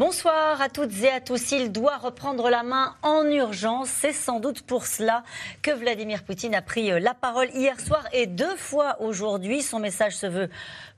Bonsoir à toutes et à tous. Il doit reprendre la main en urgence. C'est sans doute pour cela que Vladimir Poutine a pris la parole hier soir et deux fois aujourd'hui. Son message se veut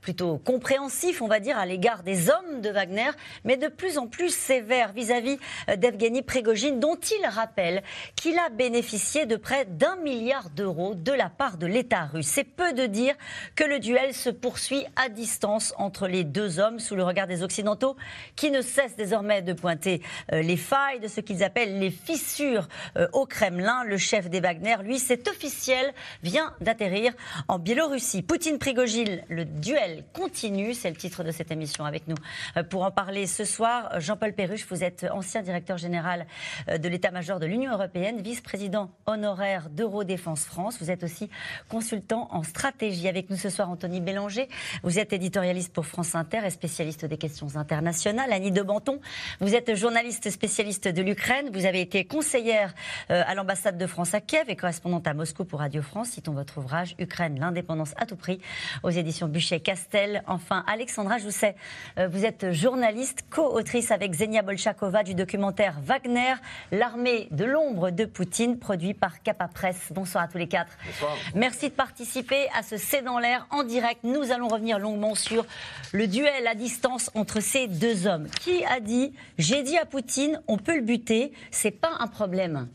plutôt compréhensif, on va dire, à l'égard des hommes de Wagner, mais de plus en plus sévère vis-à-vis d'Evgeny Prigogine, dont il rappelle qu'il a bénéficié de près d'un milliard d'euros de la part de l'État russe. C'est peu de dire que le duel se poursuit à distance entre les deux hommes sous le regard des Occidentaux, qui ne cessent désormais de pointer euh, les failles de ce qu'ils appellent les fissures euh, au Kremlin. Le chef des Wagner, lui, c'est officiel, vient d'atterrir en Biélorussie. Poutine-Prigogine, le duel continue. C'est le titre de cette émission avec nous. Euh, pour en parler ce soir, Jean-Paul Perruche, vous êtes ancien directeur général euh, de l'état-major de l'Union européenne, vice-président honoraire d'Eurodéfense France. Vous êtes aussi consultant en stratégie. Avec nous ce soir, Anthony Bélanger. Vous êtes éditorialiste pour France Inter et spécialiste des questions internationales. Annie de Banton, vous êtes journaliste spécialiste de l'Ukraine. Vous avez été conseillère euh, à l'ambassade de France à Kiev et correspondante à Moscou pour Radio France. Citons votre ouvrage Ukraine, l'indépendance à tout prix aux éditions Enfin, Alexandra Jousset, euh, vous êtes journaliste, co-autrice avec Zenia Bolchakova du documentaire Wagner, l'armée de l'ombre de Poutine, produit par Capa Presse. Bonsoir à tous les quatre. Bonsoir. Merci de participer à ce C'est dans l'air en direct. Nous allons revenir longuement sur le duel à distance entre ces deux hommes. Qui a dit J'ai dit à Poutine, on peut le buter, c'est pas un problème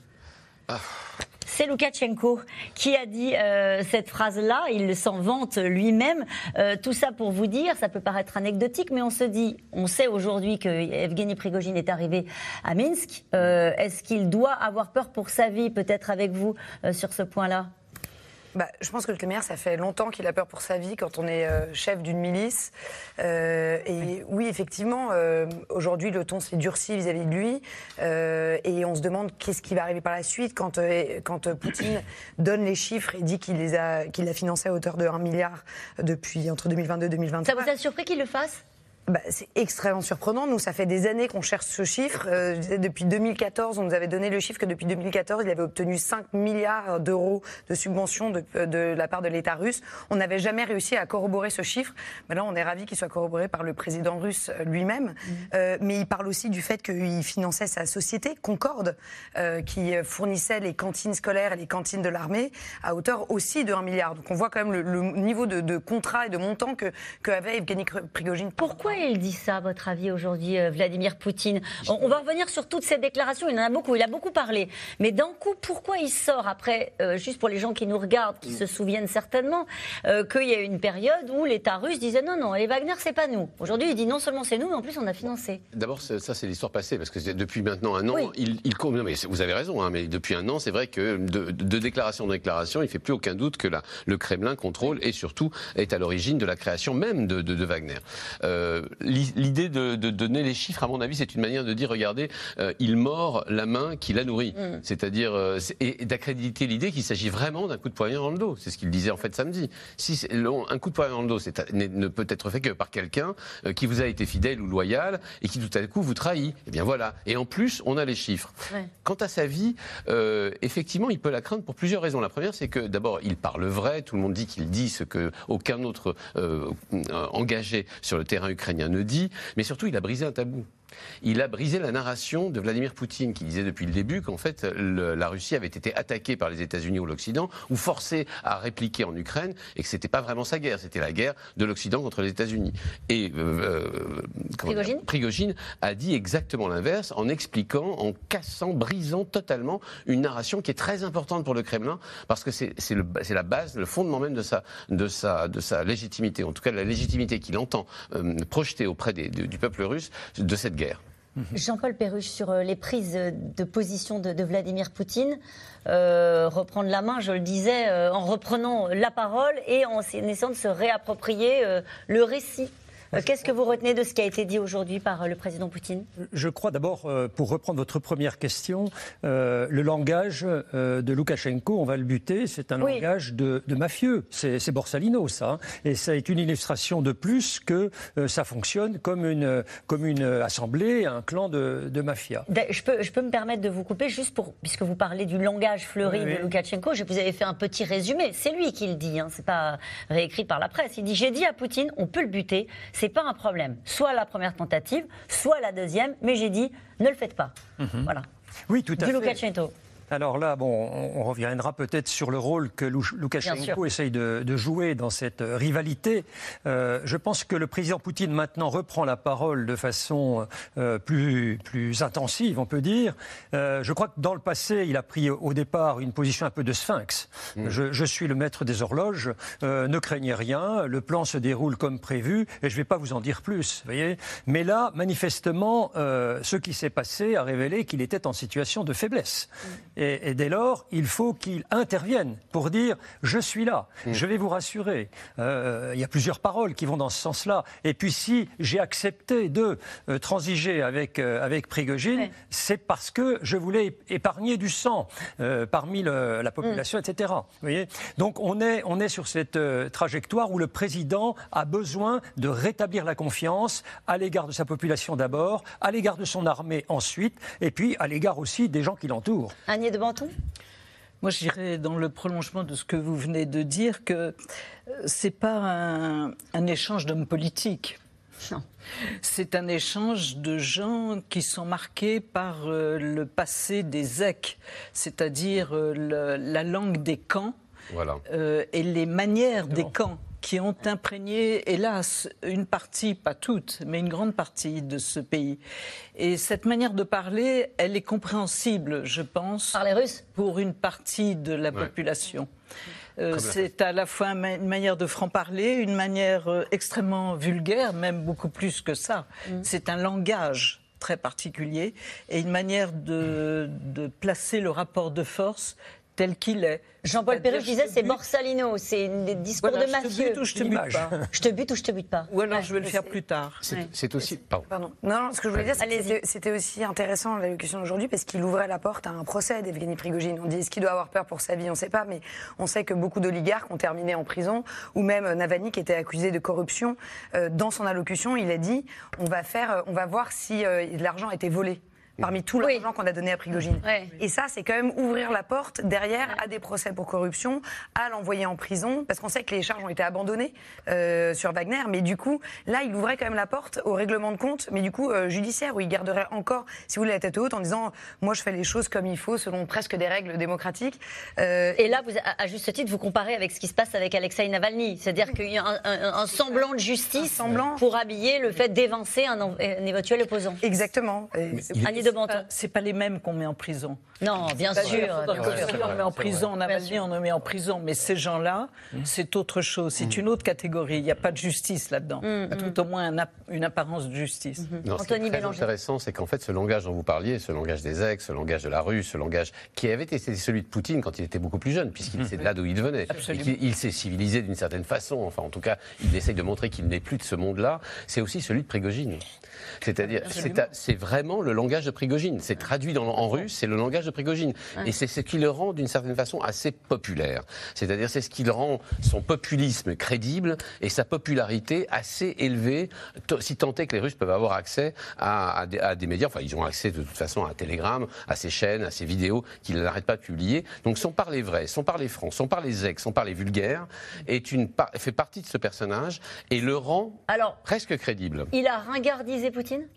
ah. C'est Loukachenko qui a dit euh, cette phrase-là. Il s'en vante lui-même. Euh, tout ça pour vous dire, ça peut paraître anecdotique, mais on se dit, on sait aujourd'hui que Evgeny Prigogine est arrivé à Minsk. Euh, est-ce qu'il doit avoir peur pour sa vie, peut-être avec vous, sur ce point-là? Bah, je pense que le Khmer, ça fait longtemps qu'il a peur pour sa vie quand on est euh, chef d'une milice. Euh, et oui, effectivement, euh, aujourd'hui, le ton s'est durci vis-à-vis de lui. et on se demande qu'est-ce qui va arriver par la suite quand, quand Poutine donne les chiffres et dit qu'il les a, qu'il a financé à hauteur de 1 milliard depuis entre 2022 et 2023. Ça vous a surpris qu'il le fasse? Bah, c'est extrêmement surprenant. Nous, ça fait des années qu'on cherche ce chiffre. Euh, depuis 2014, on nous avait donné le chiffre que depuis 2014, il avait obtenu 5 milliards d'euros de subventions de, de, la part de l'État russe. On n'avait jamais réussi à corroborer ce chiffre. Maintenant, on est ravi qu'il soit corroboré par le président russe lui-même. Mmh. Euh, mais il parle aussi du fait qu'il finançait sa société, Concorde, euh, qui fournissait les cantines scolaires et les cantines de l'armée à hauteur aussi de 1 milliard. Donc on voit quand même le, le niveau de, de, contrat et de montant que, que avait Evgeny Prigogine. Pourquoi il dit ça, à votre avis, aujourd'hui, euh, Vladimir Poutine on, va revenir sur toutes ces déclarations. Il en a beaucoup, il a beaucoup parlé. Mais d'un coup, pourquoi il sort après, euh, juste pour les gens qui nous regardent, qui se souviennent certainement, euh, qu'il y a eu une période où l'État russe disait non, non, les Wagner, c'est pas nous. Aujourd'hui, il dit non seulement c'est nous, mais en plus on a financé. D'abord, ça, c'est l'histoire passée, parce que depuis maintenant un an, il, il non, mais vous avez raison, hein, mais depuis un an, c'est vrai que de, déclaration en déclaration, il fait plus aucun doute que la, le Kremlin contrôle et surtout est à l'origine de la création même de, de Wagner l'idée de, donner les chiffres, à mon avis, c'est une manière de dire regardez, euh, il mord la main qui l'a nourri. Mm. C'est-à-dire, euh, et, d'accréditer l'idée qu'il s'agit vraiment d'un coup de poignard dans le dos. C'est ce qu'il disait en fait samedi. Si un coup de poignard dans le dos ne peut être fait que par quelqu'un euh, qui vous a été fidèle ou loyal et qui tout à coup vous trahit, eh bien voilà. Et en plus, on a les chiffres. Quant à sa vie, effectivement, il peut la craindre pour plusieurs raisons. La première, c'est que d'abord, il parle vrai. Tout le monde dit qu'il dit ce que aucun autre engagé sur le terrain ukrainien ne dit, mais surtout il a brisé un tabou. Il a brisé la narration de Vladimir Poutine, qui disait depuis le début qu'en fait la Russie avait été attaquée par les États-Unis ou l'Occident, ou forcée à répliquer en Ukraine, et que c'était pas vraiment sa guerre, c'était la guerre de l'Occident contre les États-Unis. Et euh, euh Prigogine. a dit exactement l'inverse, en expliquant, en cassant, brisant totalement une narration qui est très importante pour le Kremlin, parce que c'est la base, le fondement même de sa, de sa, de sa légitimité, en tout cas la légitimité qu'il entend euh, projeter auprès du peuple russe de cette guerre. Jean-Paul Perruche, sur euh, les prises de position de, Vladimir Poutine, euh, reprendre la main, je le disais, euh, en reprenant la parole et en essayant de se réapproprier le récit qu'est-ce que vous retenez de ce qui a été dit aujourd'hui par euh, le président Poutine? Je crois d'abord, euh, pour reprendre votre première question, le langage de Loukachenko, on va le buter, c'est un langage de, mafieux. C'est Borsalino, ça. Hein. Et ça est une illustration de plus que ça fonctionne comme une, comme une assemblée, un clan de, de mafia. Je peux, je peux me permettre de vous couper juste pour, puisque vous parlez du langage fleuri de Loukachenko, je vous avais fait un petit résumé. C'est lui qui le dit, hein, c'est pas réécrit par la presse. Il dit J'ai dit à Poutine, on peut le buter c'est pas un problème. Soit la première tentative, soit la deuxième, mais j'ai dit ne le faites pas. Mhm. Voilà. Oui, tout à fait. Alors là, bon, on reviendra peut-être sur le rôle que Loukachenko essaye de, jouer dans cette rivalité. Euh, je pense que le président Poutine maintenant reprend la parole de façon euh, plus, plus intensive, on peut dire. Euh, je crois que dans le passé, il a pris au départ une position un peu de sphinx. Mm. Je, suis le maître des horloges, ne craignez rien, le plan se déroule comme prévu, et je ne vais pas vous en dire plus. Voyez Mais là, manifestement, ce qui s'est passé a révélé qu'il était en situation de faiblesse. Mm. Et, dès lors, il faut qu'il intervienne pour dire je suis là, mm. je vais vous rassurer. Euh, il y a plusieurs paroles qui vont dans ce sens-là. Et puis si j'ai accepté de euh, transiger avec, euh, avec Prigogine, c'est parce que je voulais épargner du sang parmi la population, mm. etc. Vous voyez? Donc on est, on est sur cette trajectoire où le président a besoin de rétablir la confiance à l'égard de sa population d'abord, à l'égard de son armée ensuite, et puis à l'égard aussi des gens qui l'entourent de Banton moi, je dirais dans le prolongement de ce que vous venez de dire que euh, c'est pas un, échange d'hommes politiques. Non. C'est un échange de gens qui sont marqués par euh, le passé des EC, c'est-à-dire euh, la langue des camps voilà. et les manières des camps qui ont imprégné, hélas, une partie, pas toute, mais une grande partie de ce pays. Et cette manière de parler, elle est compréhensible, je pense, par les Russes, pour une partie de la population. Euh, c'est à la fois une manière de franc-parler, une manière euh, extrêmement vulgaire, même beaucoup plus que ça. Mm. C'est un langage très particulier et une manière de, de placer le rapport de force tel qu'il est. Jean-Paul Perrus disait c'est Borsalino, c'est des discours de mafieux. Je te bute ou je te bute pas. je te bute ou je te bute pas. Ou alors je vais le faire plus tard. C'est aussi. Pardon. Non, ce que je voulais dire, c'était aussi intéressant l'allocution d'aujourd'hui parce qu'il ouvrait la porte à un procès d'Evgeny Prigogine. On dit est-ce qu'il doit avoir peur pour sa vie? On ne sait pas, mais on sait que beaucoup d'oligarques ont terminé en prison, ou même Navalny qui était accusé de corruption. Euh, dans son allocution, il a dit on va faire, on va voir si euh, l'argent a été volé parmi tout l'argent qu'on a donné à Prigogine. Et ça, c'est quand même ouvrir la porte derrière à des procès pour corruption, à l'envoyer en prison, parce qu'on sait que les charges ont été abandonnées euh, sur Wagner, mais du coup, là, il ouvrait quand même la porte au règlement de compte, mais du coup, euh, judiciaire, où il garderait encore, si vous voulez, la tête haute en disant, moi, je fais les choses comme il faut, selon presque des règles démocratiatiques. Euh, et là, vous, à juste titre, vous comparez avec ce qui se passe avec Alexei Navalny, c'est-à-dire qu'il y a un, semblant de justice semblant. pour habiller le fait d'évincer un, éventuel opposant. Exactement. C'est pas les mêmes qu'on met en prison. Non, bien sûr. on met en prison, on a on met en prison. Mais ces gens-là, mmh. c'est autre chose. C'est mmh. une autre catégorie. Il n'y a pas de justice là-dedans. Mmh, Tout au moins une apparence de justice. Non, ce qui est très intéressant, c'est qu'en fait, ce langage dont vous parliez, ce langage des ex, ce langage de la rue, ce langage qui avait été celui de Poutine quand il était beaucoup plus jeune, puisqu'il c'est de là d'où il venait. il, s'est civilisé d'une certaine façon. Enfin, en tout cas, il essaye de montrer qu'il n'est plus de ce monde-là. C'est aussi celui de Prigogine. C'est-à-dire, c'est vraiment le langage de Prigogine. C'est traduit en russe, c'est le langage de Prigogine. Et c'est ce qui le rend, d'une certaine façon, assez populaire. C'est-à-dire, c'est ce qui le rend son populisme crédible et sa popularité assez élevée, si tant est que les Russes peuvent avoir accès à, des, médias. Enfin, ils ont accès de toute façon à Telegram, à ces chaînes, à ces vidéos qu'ils n'arrêtent pas de publier. Donc, sont par les vrais, sont par les francs, sont par les ex, sont par les vulgaires, est une, fait partie de ce personnage et le rend presque crédible. Il a ringardisé Poutine?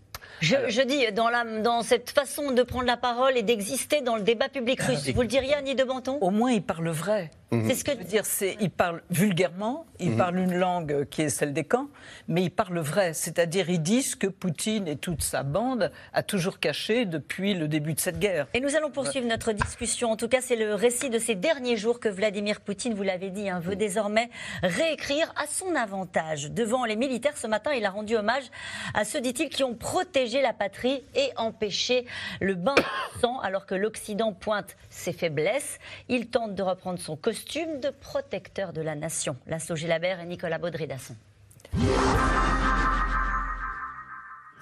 Je, dis, dans, la, dans, cette façon de prendre la parole et d'exister dans le débat public russe, vous le diriez, Annie de Banton Au moins, il parle vrai. Mhm. C'est ce que je veux dire. C'est, il parle vulgairement, il mhm. parle une langue qui est celle des camps, mais il parle vrai. C'est-à-dire, ils disent que Poutine et toute sa bande a toujours caché depuis le début de cette guerre. Et nous allons poursuivre notre discussion. En tout cas, c'est le récit de ces derniers jours que Vladimir Poutine, vous l'avez dit, hein, veut désormais réécrire à son avantage. Devant les militaires, ce matin, il a rendu hommage à ceux, dit-il, qui ont protégé la patrie et empêché le bain de sang, alors que l'Occident pointe ses faiblesses. Il tente de reprendre son costume costume de protecteur de la nation. Laszlo Gilabert et Nicolas Baudry-Dasson.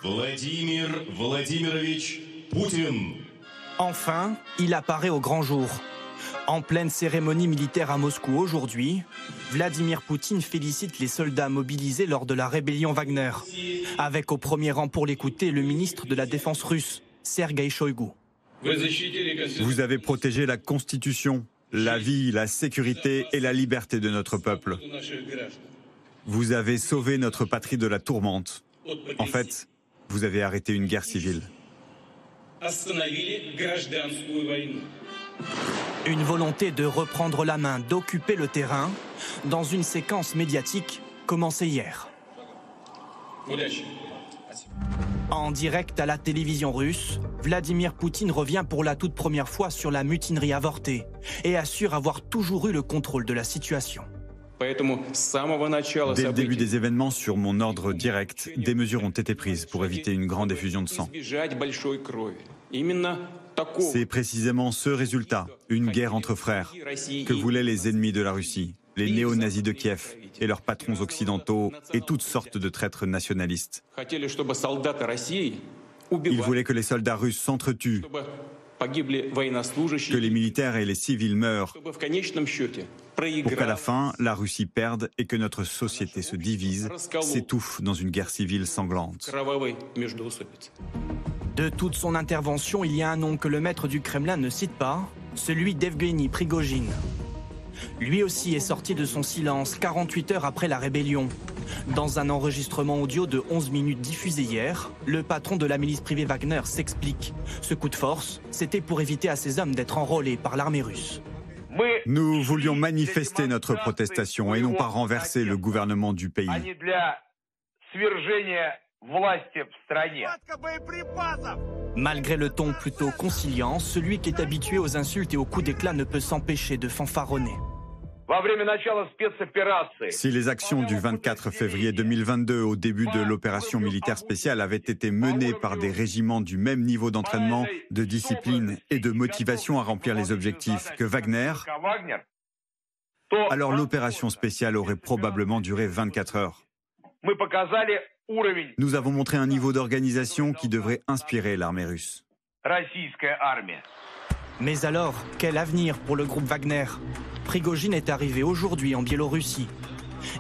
Vladimir Vladimirovich Poutine. Enfin, il apparaît au grand jour. En pleine cérémonie militaire à Moscou aujourd'hui, Vladimir Poutine félicite les soldats mobilisés lors de la rébellion Wagner. Avec au premier rang pour l'écouter le ministre de la Défense russe, Sergei Shoigu. Vous avez protégé la Constitution, la vie, la sécurité et la liberté de notre peuple. Vous avez sauvé notre patrie de la tourmente. En fait, vous avez arrêté une guerre civile. Une volonté de reprendre la main, d'occuper le terrain, dans une séquence médiatique commencée hier. En direct à la télévision russe, Vladimir Poutine revient pour la toute première fois sur la mutinerie avortée et assure avoir toujours eu le contrôle de la situation. Dès le début des événements, sur mon ordre direct, des mesures ont été prises pour éviter une grande effusion de sang. C'est précisément ce résultat, une guerre entre frères, que voulaient les ennemis de la Russie, les néo-nazis de Kiev et leurs patrons occidentaux et toutes sortes de traîtres nationalistes. Ils voulaient que les soldats russes s'entretuent, que les militaires et les civils meurent, pour qu'à la fin, la Russie perde et que notre société se divise, s'étouffe dans une guerre civile sanglante. De toute son intervention, il y a un nom que le maître du Kremlin ne cite pas, celui d'Evgeny Prigogine. Lui aussi est sorti de son silence 48 heures après la rébellion. Dans un enregistrement audio de 11 minutes diffusé hier, le patron de la milice privée Wagner s'explique. Ce coup de force, c'était pour éviter à ses hommes d'être enrôlés par l'armée russe. Nous voulions manifester notre protestation et non pas renverser le gouvernement du pays. Malgré le ton plutôt conciliant, celui qui est habitué aux insultes et aux coups d'éclat ne peut s'empêcher de fanfaronner. Si les actions du 24 février 2022 au début de l'opération militaire spéciale avaient été menées par des régiments du même niveau d'entraînement, de discipline et de motivation à remplir les objectifs que Wagner, alors l'opération spéciale aurait probablement duré 24 heures. Nous avons montré un niveau d'organisation qui devrait inspirer l'armée russe. Mais alors, quel avenir pour le groupe Wagner? Prigogine est arrivé aujourd'hui en Biélorussie.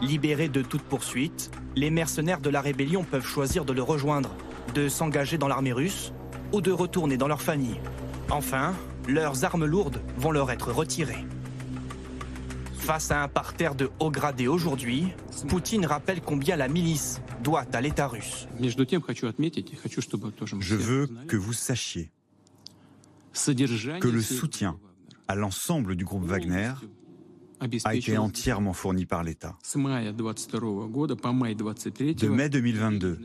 Libérés de toute poursuite, les mercenaires de la rébellion peuvent choisir de le rejoindre, de s'engager dans l'armée russe ou de retourner dans leur famille. Enfin, leurs armes lourdes vont leur être retirées. Face à un parterre de haut gradé aujourd'hui, Poutine rappelle combien la milice doit à l'État russe. Je veux que vous sachiez que le soutien à l'ensemble du groupe Wagner a été entièrement fourni par l'État. De mai 2022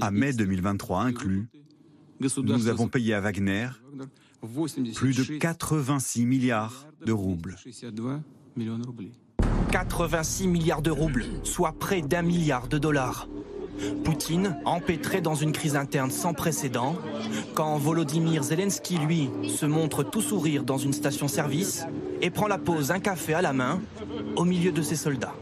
à mai 2023 inclus, nous avons payé à Wagner plus de 86 milliards de roubles. 86 milliards de roubles, soit près d'un milliard de dollars. Poutine, empêtré dans une crise interne sans précédent, quand Volodymyr Zelensky, lui, se montre tout sourire dans une station-service et prend la pause un café à la main au milieu de ses soldats.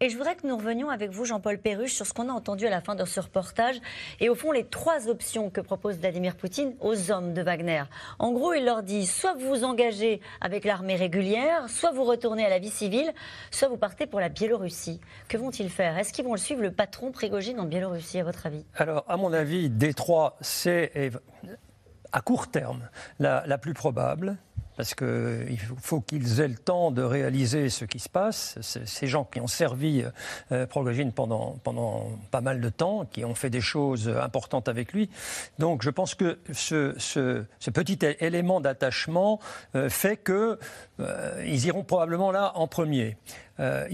Et je voudrais que nous revenions avec vous, Jean-Paul Perruche, sur ce qu'on a entendu à la fin de ce reportage et au fond les trois options que propose Vladimir Poutine aux hommes de Wagner. En gros, il leur dit soit vous vous engagez avec l'armée régulière, soit vous retournez à la vie civile, soit vous partez pour la Biélorussie. Que vont-ils faire? Est-ce qu'ils vont le suivre, le patron Prigogine, en Biélorussie, à votre avis? Alors, à mon avis, Détroit, c'est à court terme la plus probable parce qu'il faut qu'ils aient le temps de réaliser ce qui se passe. Ces gens qui ont servi euh, pendant, pendant pas mal de temps, qui ont fait des choses importantes avec lui. Donc je pense que ce, ce, petit élément d'attachement euh, fait qu'ils euh, iront probablement là en premier. Euh,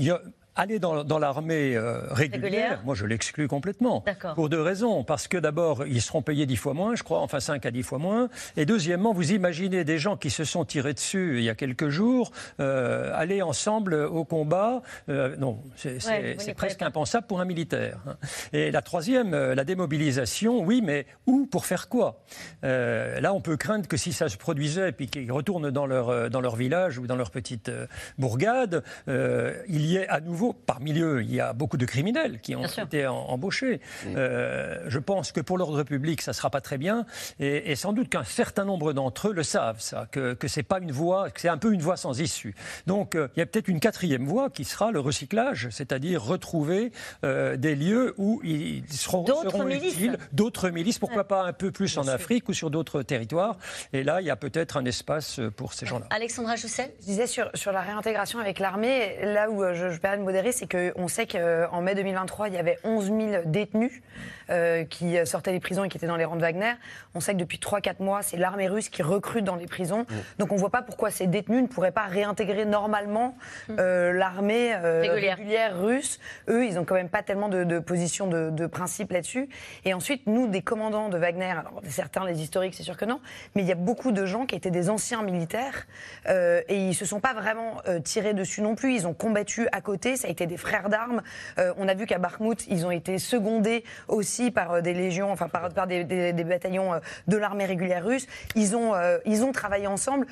Aller dans, dans l'armée euh, régulière, moi je l'exclus complètement. Pour deux raisons. Parce que d'abord, ils seront payés dix fois moins, je crois, enfin cinq à dix fois moins. Et deuxièmement, vous imaginez des gens qui se sont tirés dessus il y a quelques jours, euh, aller ensemble au combat. Euh, non, c'est ouais, presque impensable pour un militaire. Hein. Et la troisième, la démobilisation, oui, mais où pour faire quoi? Là, on peut craindre que si ça se produisait, puis qu'ils retournent dans leur, dans leur village ou dans leur petite bourgade, il y ait à nouveau nouveau, parmi eux, il y a beaucoup de criminels qui ont été embauchés. Euh, je pense que pour l'ordre public, ça ne sera pas très bien. Et, sans doute qu'un certain nombre d'entre eux le savent, ça, que, que c'est pas une voie, que c'est un peu une voie sans issue. Donc, euh, il y a peut-être une quatrième voie qui sera le recyclage, c'est-à-dire retrouver euh, des lieux où ils seront, seront utiles, d'autres milices, pourquoi pas un peu plus en Afrique ou sur d'autres territoires. Et là, il y a peut-être un espace pour ces gens-là. Alexandra Joussel? Je disais sur, sur la réintégration avec l'armée, là où je, je permets de c'est qu'on sait qu'en mai 2023, il y avait 11 000 détenus euh, qui sortaient des prisons et qui étaient dans les rangs de Wagner. On sait que depuis 3-4 mois, c'est l'armée russe qui recrute dans les prisons. Donc on ne voit pas pourquoi ces détenus ne pourraient pas réintégrer normalement mm. euh, l'armée euh, régulière. russe. Eux, ils n'ont quand même pas tellement de, de position de, de principe là-dessus. Et ensuite, nous, des commandants de Wagner, alors certains, les historiques, c'est sûr que non, mais il y a beaucoup de gens qui étaient des anciens militaires et ils ne se sont pas vraiment tirés dessus non plus. Ils ont combattu à côté, ça a été des frères d'armes. on a vu qu'à Bakhmut, ils ont été secondés aussi par des légions, enfin par, par des, des, des, bataillons de l'armée régulière russe. Ils ont, ils ont travaillé ensemble,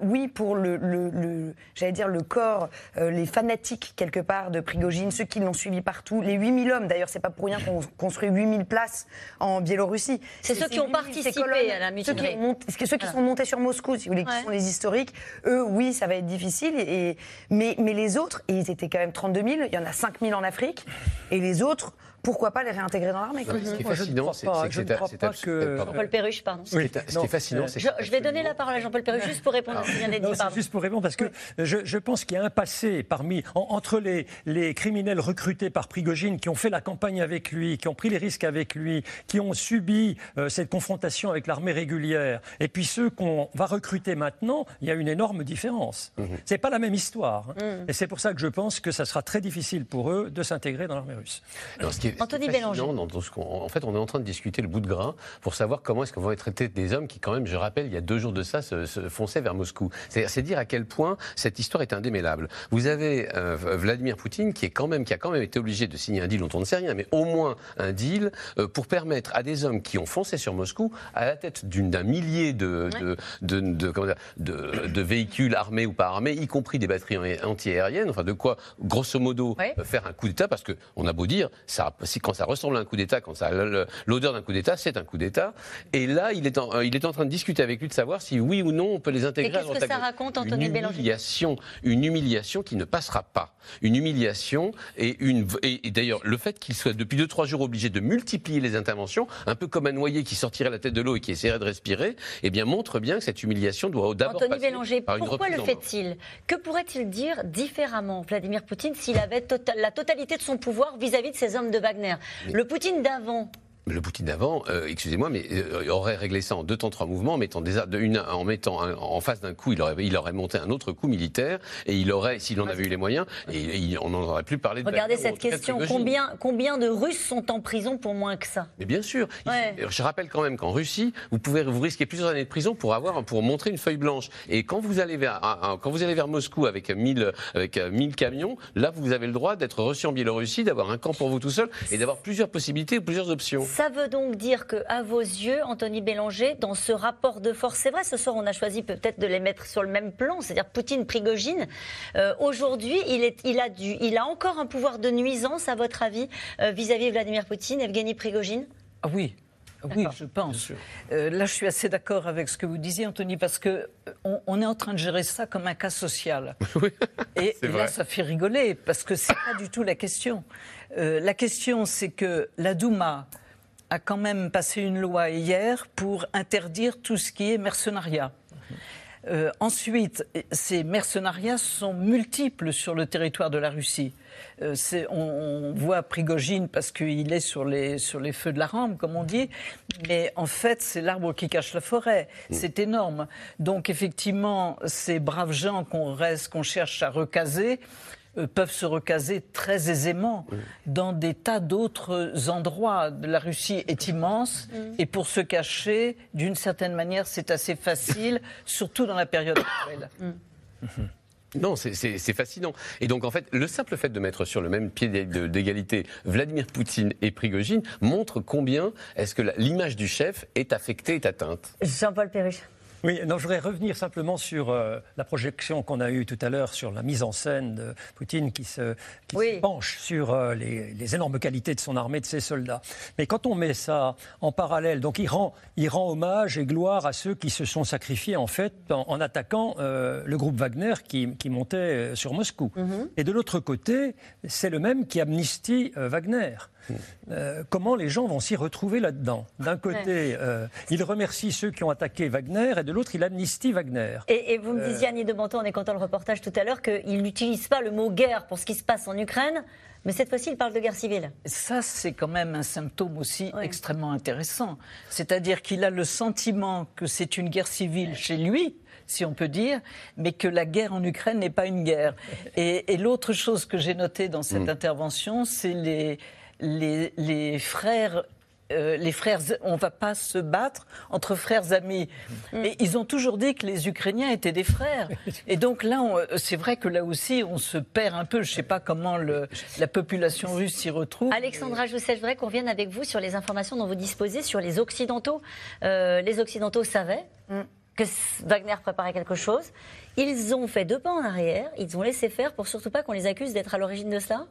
oui, pour le, le, le j'allais dire, le corps, les fanatiques quelque part de Prigogine, ceux qui l'ont suivi partout, les 8000 hommes, d'ailleurs, c'est pas pour rien qu'on construit 8000 places en Biélorussie. C'est ceux qui ont participé à la mutinerie. Ceux qui, ceux qui sont montés sur Moscou, si vous voulez, qui sont les historiques, eux, oui, ça va être difficile. Et, mais, mais les autres, et ils étaient quand même 32 000, il y en a 5 000 en Afrique, et les autres, pourquoi pas les réintégrer dans l'armée Ce qui est fascinant, c'est que que... Jean-Paul Perruche, pardon. Ce qui est fascinant, c'est je, vais donner la parole à Jean-Paul Perruche juste pour répondre à ce qui vient d'être dit. Juste pour répondre, parce que je, je pense qu'il y a un passé parmi entre les, les criminels recrutés par Prigogine qui ont fait la campagne avec lui, qui ont pris les risques avec lui, qui ont subi euh, cette confrontation avec l'armée régulière, et puis ceux qu'on va recruter maintenant, il y a une énorme différence. Mm -hmm. C'est pas la même histoire, hein. mm. et c'est pour ça que je pense que ça sera très difficile pour eux de s'intégrer dans l'armée russe. Alors, ce qui est Anthony Bélanger. En fait, on est en train de discuter le bout de gras pour savoir comment est-ce qu'on va être traités des hommes qui, quand même, je rappelle, il y a deux jours de ça, se, se fonçaient vers Moscou. C'est dire à quel point cette histoire est indémêlable. Vous avez euh, Vladimir Poutine qui, est quand même, qui a quand même été obligé de signer un deal dont on ne sait rien, mais au moins un deal euh, pour permettre à des hommes qui ont foncé sur Moscou, à la tête d'un millier de, ouais. de, de, de, de, de véhicules armés ou pas armés, y compris des batteries anti-aériennes, enfin de quoi, grosso modo, ouais. faire un coup d'État, parce qu'on a beau dire, ça, quand ça ressemble à un coup d'État, quand ça a l'odeur d'un coup d'État, c'est un coup d'État. Et là, il est, en, euh, il est en train de discuter avec lui de savoir si oui ou non on peut les intégrer. Qu'est-ce que ça raconte, Anthony Une humiliation, une humiliation qui ne passera pas. Une humiliation et une et, et d'ailleurs le fait qu'il soit depuis deux trois jours obligé de multiplier les interventions, un peu comme un noyé qui sortirait la tête de l'eau et qui essaierait de respirer, eh bien montre bien que cette humiliation doit d'abord Anthony Bélanger, pourquoi le fait-il? Que pourrait-il dire différemment, Vladimir Poutine, s'il avait tota la totalité de son pouvoir vis-à-vis -vis de ces hommes de Wagner mais... Le Poutine d'avant, le Poutine d'avant, euh, excusez-moi, mais euh, aurait réglé ça en deux temps, trois mouvements, en mettant, des, de une, en, mettant un, en face d'un coup, il aurait, il aurait monté un autre coup militaire, et il aurait, s'il en avait eu les moyens, et, et on n'en aurait plus parlé. De Regardez cette question, combien, combien de Russes sont en prison pour moins que ça? Mais bien sûr. Ouais. Je rappelle quand même qu'en Russie, vous pouvez vous risquer plusieurs années de prison pour avoir, pour montrer une feuille blanche. Et quand vous allez vers, quand vous allez vers Moscou avec 1000, avec 1000 camions, là, vous avez le droit d'être reçu en Biélorussie, d'avoir un camp pour vous tout seul, et d'avoir plusieurs possibilités, plusieurs options. Ça veut donc dire que, à vos yeux, Anthony Bélanger, dans ce rapport de force, c'est vrai, ce soir, on a choisi peut-être de les mettre sur le même plan, c'est-à-dire Poutine-Prigogine. Euh, Aujourd'hui, il, il, a il a encore un pouvoir de nuisance, à votre avis, vis-à-vis euh, -vis de Vladimir Poutine, Evgeny Prigogine? Ah oui, oui, je pense. Euh, là, je suis assez d'accord avec ce que vous disiez, Anthony, parce que on, on, est en train de gérer ça comme un cas social. Oui, et, et là, ça fait rigoler, parce que c'est pas du tout la question. Euh, la question, c'est que la Douma a quand même passé une loi hier pour interdire tout ce qui est mercenariat. Euh, ensuite, ces mercenariats sont multiples sur le territoire de la Russie. Euh, on, on, voit Prigogine parce qu'il est sur les, sur les feux de la rampe, comme on dit, mais en fait, c'est l'arbre qui cache la forêt. C'est énorme. Donc, effectivement, ces braves gens qu'on reste, qu'on cherche à recaser, peuvent se recaser très aisément oui. dans des tas d'autres endroits. La Russie est immense et pour se cacher, d'une certaine manière, c'est assez facile, surtout dans la période actuelle. Mmh. Non, c'est fascinant. Et donc, en fait, le simple fait de mettre sur le même pied d'égalité Vladimir Poutine et Prigogine montre combien est-ce que l'image du chef est affectée, est atteinte. Jean-Paul Perruche. Oui, non, je voudrais revenir simplement sur euh, la projection qu'on a eue tout à l'heure sur la mise en scène de Poutine qui se, penche sur euh, les, énormes qualités de son armée, de ses soldats. Mais quand on met ça en parallèle, donc il rend, il rend hommage et gloire à ceux qui se sont sacrifiés en fait en, attaquant euh, le groupe Wagner qui, montait sur Moscou. Mhm. Et de l'autre côté, c'est le même qui amnistie Wagner. Euh, comment les gens vont s'y retrouver là-dedans? D'un côté, euh, il remercie ceux qui ont attaqué Wagner et de l'autre, il amnistie Wagner. Et, vous me euh, disiez, Annie de Menton, en écoutant le reportage tout à l'heure, qu'il n'utilise pas le mot guerre pour ce qui se passe en Ukraine. Mais cette fois-ci, il parle de guerre civile. Ça, c'est quand même un symptôme aussi extrêmement intéressant. C'est-à-dire qu'il a le sentiment que c'est une guerre civile chez lui, si on peut dire, mais que la guerre en Ukraine n'est pas une guerre. Et, l'autre chose que j'ai notée dans cette mm. intervention, c'est les, les, frères euh, les frères, on va pas se battre entre frères amis. Mm. Et ils ont toujours dit que les Ukrainiens étaient des frères. Et donc là, c'est vrai que là aussi, on se perd un peu. Je sais pas comment la population russe s'y retrouve. Alexandra Jousset, je voudrais qu'on revienne avec vous sur les informations dont vous disposez sur les Occidentaux. Euh, les Occidentaux savaient mm. que Wagner préparait quelque chose. Ils ont fait deux pas en arrière. Ils ont laissé faire pour surtout pas qu'on les accuse d'être à l'origine de cela.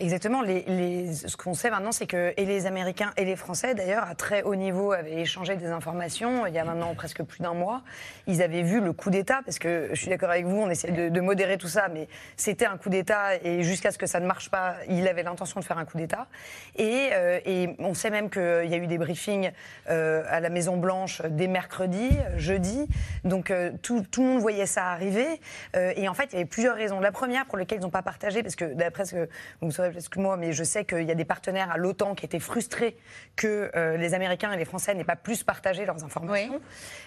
Exactement. Les, ce qu'on sait maintenant, c'est que et les Américains et les Français, d'ailleurs, à très haut niveau, avaient échangé des informations il y a maintenant presque plus d'un mois. Ils avaient vu le coup d'État, parce que je suis d'accord avec vous, on essaie de, modérer tout ça, mais c'était un coup d'État et jusqu'à ce que ça ne marche pas, il avait l'intention de faire un coup d'État. Et, euh, et, on sait même qu'il y a eu des briefings euh, à la Maison Blanche dès mercredi, jeudi. Donc euh, tout, tout, le monde voyait ça arriver. et en fait, il y avait plusieurs raisons. La première, pour lesquelles ils n'ont pas partagé, parce que d'après ce que vous excuse-moi, mais je sais qu'il y a des partenaires à l'OTAN qui étaient frustrés que euh, les Américains et les Français n'aient pas plus partagé leurs informations.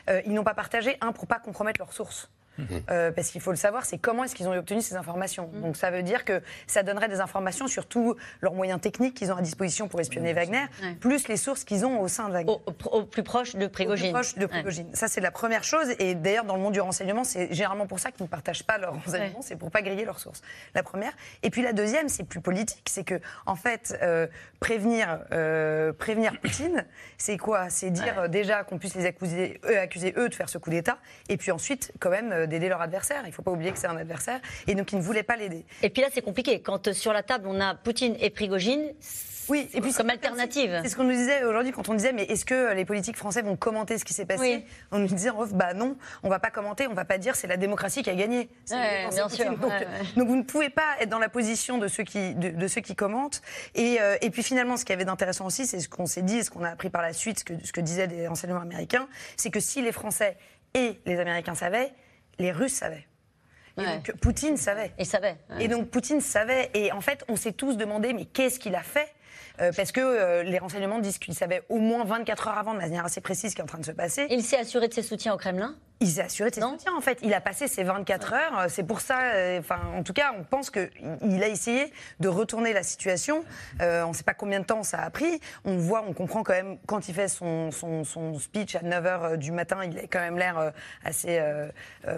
Euh, ils n'ont pas partagé, un, pour pas compromettre leurs sources. Mhm. Euh, parce qu'il faut le savoir, c'est comment est-ce qu'ils ont obtenu ces informations. Mhm. Donc ça veut dire que ça donnerait des informations sur tous leurs moyens techniques qu'ils ont à disposition pour espionner Wagner, plus les sources qu'ils ont au sein de Wagner. Au, plus proche de Prigogine. Au plus proche de Prigogine. Ça c'est la première chose. Et d'ailleurs dans le monde du renseignement, c'est généralement pour ça qu'ils ne partagent pas leurs renseignements, c'est pour pas griller leurs sources. La première. Et puis la deuxième, c'est plus politique, c'est que en fait euh, prévenir euh, prévenir Poutine, c'est quoi? C'est dire déjà qu'on puisse les accuser eux, accuser eux de faire ce coup d'État, et puis ensuite quand même d'aider leur adversaire. Il ne faut pas oublier que c'est un adversaire. Et donc, ils ne voulaient pas l'aider. Et puis là, c'est compliqué. Quand euh, sur la table, on a Poutine et Prigogine, oui, et puis comme alternative. C'est ce qu'on nous disait aujourd'hui quand on disait mais est-ce que les politiques français vont commenter ce qui s'est passé On nous disait en off bah non, on va pas commenter, on va pas dire c'est la démocratie qui a gagné. bien sûr. Donc, vous ne pouvez pas être dans la position de ceux qui de, ceux qui commentent. Et, euh, et puis finalement, ce qui avait d'intéressant aussi, c'est ce qu'on s'est dit, ce qu'on a appris par la suite, ce que, ce que disaient des renseignements américains, c'est que si les Français et les Américains savaient, les Russes savaient. Et donc Poutine savait. Et savait. Et donc Poutine savait. Et en fait, on s'est tous demandé, mais qu'est-ce qu'il a fait? Euh, parce que euh, les renseignements disent qu'il savait au moins 24 heures avant, de manière assez précise, ce qui est en train de se passer. Il s'est assuré de ses soutiens au Kremlin? Il s'est assuré de ses soutiens, en fait. Il a passé ses 24 heures. C'est pour ça, euh, enfin, en tout cas, on pense qu'il a essayé de retourner la situation. on ne sait pas combien de temps ça a pris. On voit, on comprend quand même, quand il fait son, son, speech à 9 h du matin, il a quand même l'air assez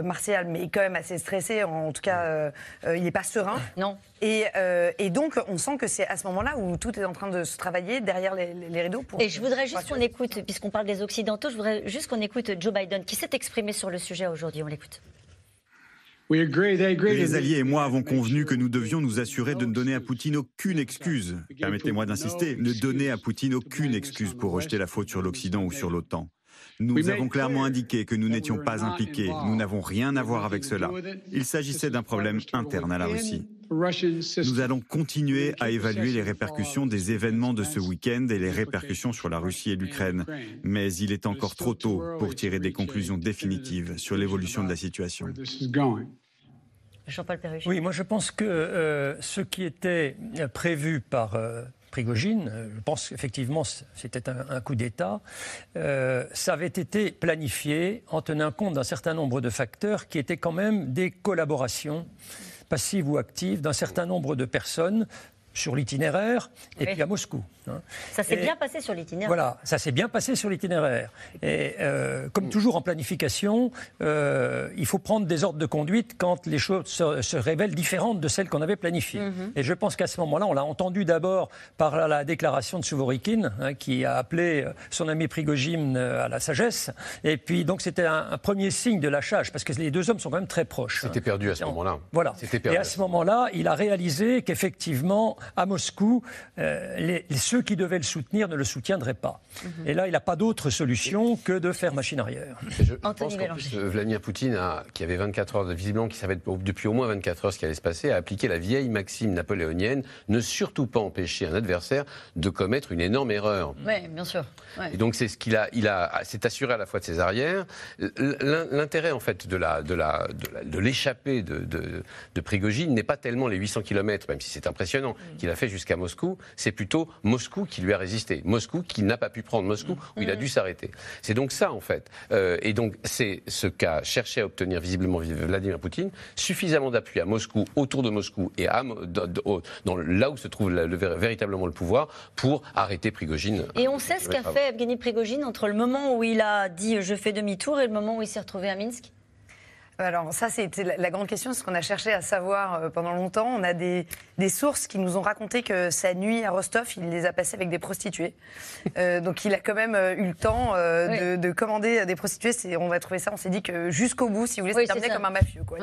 martial, mais quand même assez stressé. En, tout cas, il n'est pas serein. Non. Et, et, donc, on sent que c'est à ce moment-là où tout est en train de se travailler derrière les, rideaux. Pour, et je voudrais juste qu'on écoute, puisqu'on parle des Occidentaux, je voudrais juste qu'on écoute Joe Biden, qui s'est exprimé sur le sujet aujourd'hui. On l'écoute. Les alliés et moi avons convenu que nous devions nous assurer de ne donner à Poutine aucune excuse. Permettez-moi d'insister, ne donner à Poutine aucune excuse pour rejeter la faute sur l'Occident ou sur l'OTAN. Nous avons clairement indiqué que nous n'étions pas impliqués, nous n'avons rien à voir avec cela. Il s'agissait d'un problème interne à la Russie. Nous allons continuer à évaluer les répercussions des événements de ce week-end et les répercussions sur la Russie et l'Ukraine. Mais il est encore trop tôt pour tirer des conclusions définitives sur l'évolution de la situation. Jean-Paul Oui, moi je pense que euh, ce qui était prévu par euh, Prigogine, euh, je pense qu'effectivement c'était un, coup d'État, euh, ça avait été planifié en tenant compte d'un certain nombre de facteurs qui étaient quand même des collaborations passives ou actives d'un certain nombre de personnes sur l'itinéraire et puis à Moscou. Hein. Ça s'est bien passé sur l'itinéraire. Voilà, ça s'est bien passé sur l'itinéraire. Et euh, comme toujours en planification, euh, il faut prendre des ordres de conduite quand les choses se, révèlent différentes de celles qu'on avait planifiées. Mhm. Et je pense qu'à ce moment-là, on l'a entendu d'abord par la, déclaration de Souvorikine, hein, qui a appelé euh, son ami Prigogine à la sagesse. Et puis, donc, c'était un, premier signe de lâchage, parce que les deux hommes sont quand même très proches. C'était perdu à ce moment-là. Voilà. Et à ce moment-là, il a réalisé qu'effectivement, à Moscou, les, ceux qui devaient le soutenir ne le soutiendraient pas. Mhm. Et là, il n'a pas d'autre solution que de faire machine arrière. Je pense qu'en plus, Vladimir Poutine, qui avait 24 heures, visiblement, qui savait depuis au moins 24 heures ce qui allait se passer, a appliqué la vieille maxime napoléonienne ne surtout pas empêcher un adversaire de commettre une énorme erreur. Oui, bien sûr. Et donc, c'est ce qu'il a, il a, s'est assuré à la fois de ses arrières. L'intérêt, en fait, de la, de la, de l'échappée de, de, de, Prigogine n'est pas tellement les 800 km, même si c'est impressionnant. Qu'il a fait jusqu'à Moscou, c'est plutôt Moscou qui lui a résisté, Moscou qui n'a pas pu prendre Moscou, où il a dû s'arrêter. C'est donc ça, en fait. Euh, et donc, c'est ce qu'a cherché à obtenir visiblement Vladimir Poutine, suffisamment d'appui à Moscou, autour de Moscou et à, dans, là où se trouve véritablement le pouvoir, pour arrêter Prigogine. Et on sait ce qu'a fait Evgeny Prigogine entre le moment où il a dit je fais demi-tour et le moment où il s'est retrouvé à Minsk? Alors ça, c'était la grande question, ce qu'on a cherché à savoir euh, pendant longtemps. On a des, des, sources qui nous ont raconté que sa nuit à Rostov, il les a passées avec des prostituées. Euh, donc il a quand même euh, eu le temps de, de, commander des prostituées. On va trouver ça, on s'est dit que jusqu'au bout, si vous voulez, c'est comme un mafieux. Quoi.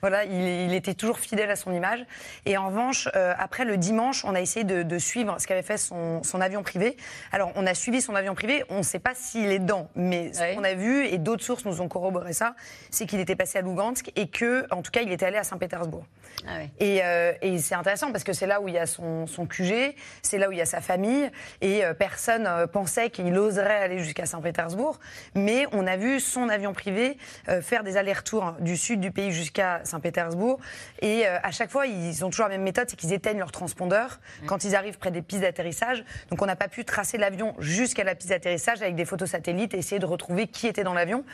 voilà, il, il, était toujours fidèle à son image. Et en revanche, après le dimanche, on a essayé de, de suivre ce qu'avait fait son, son, avion privé. Alors on a suivi son avion privé, on ne sait pas s'il est dedans, mais ce qu'on a vu, et d'autres sources nous ont corroboré ça, c'est qu'il était passé à Lugansk et que, en tout cas, il était allé à Saint-Pétersbourg. Ah euh, et, c'est intéressant parce que c'est là où il y a son, QG, c'est là où il y a sa famille, et euh, personne euh, pensait qu'il oserait aller jusqu'à Saint-Pétersbourg. Mais on a vu son avion privé faire des allers-retours du sud du pays jusqu'à Saint-Pétersbourg. Et à chaque fois, ils ont toujours la même méthode, c'est qu'ils éteignent leur transpondeur quand ils arrivent près des pistes d'atterrissage. Donc on n'a pas pu tracer l'avion jusqu'à la piste d'atterrissage avec des photos satellites et essayer de retrouver qui était dans l'avion.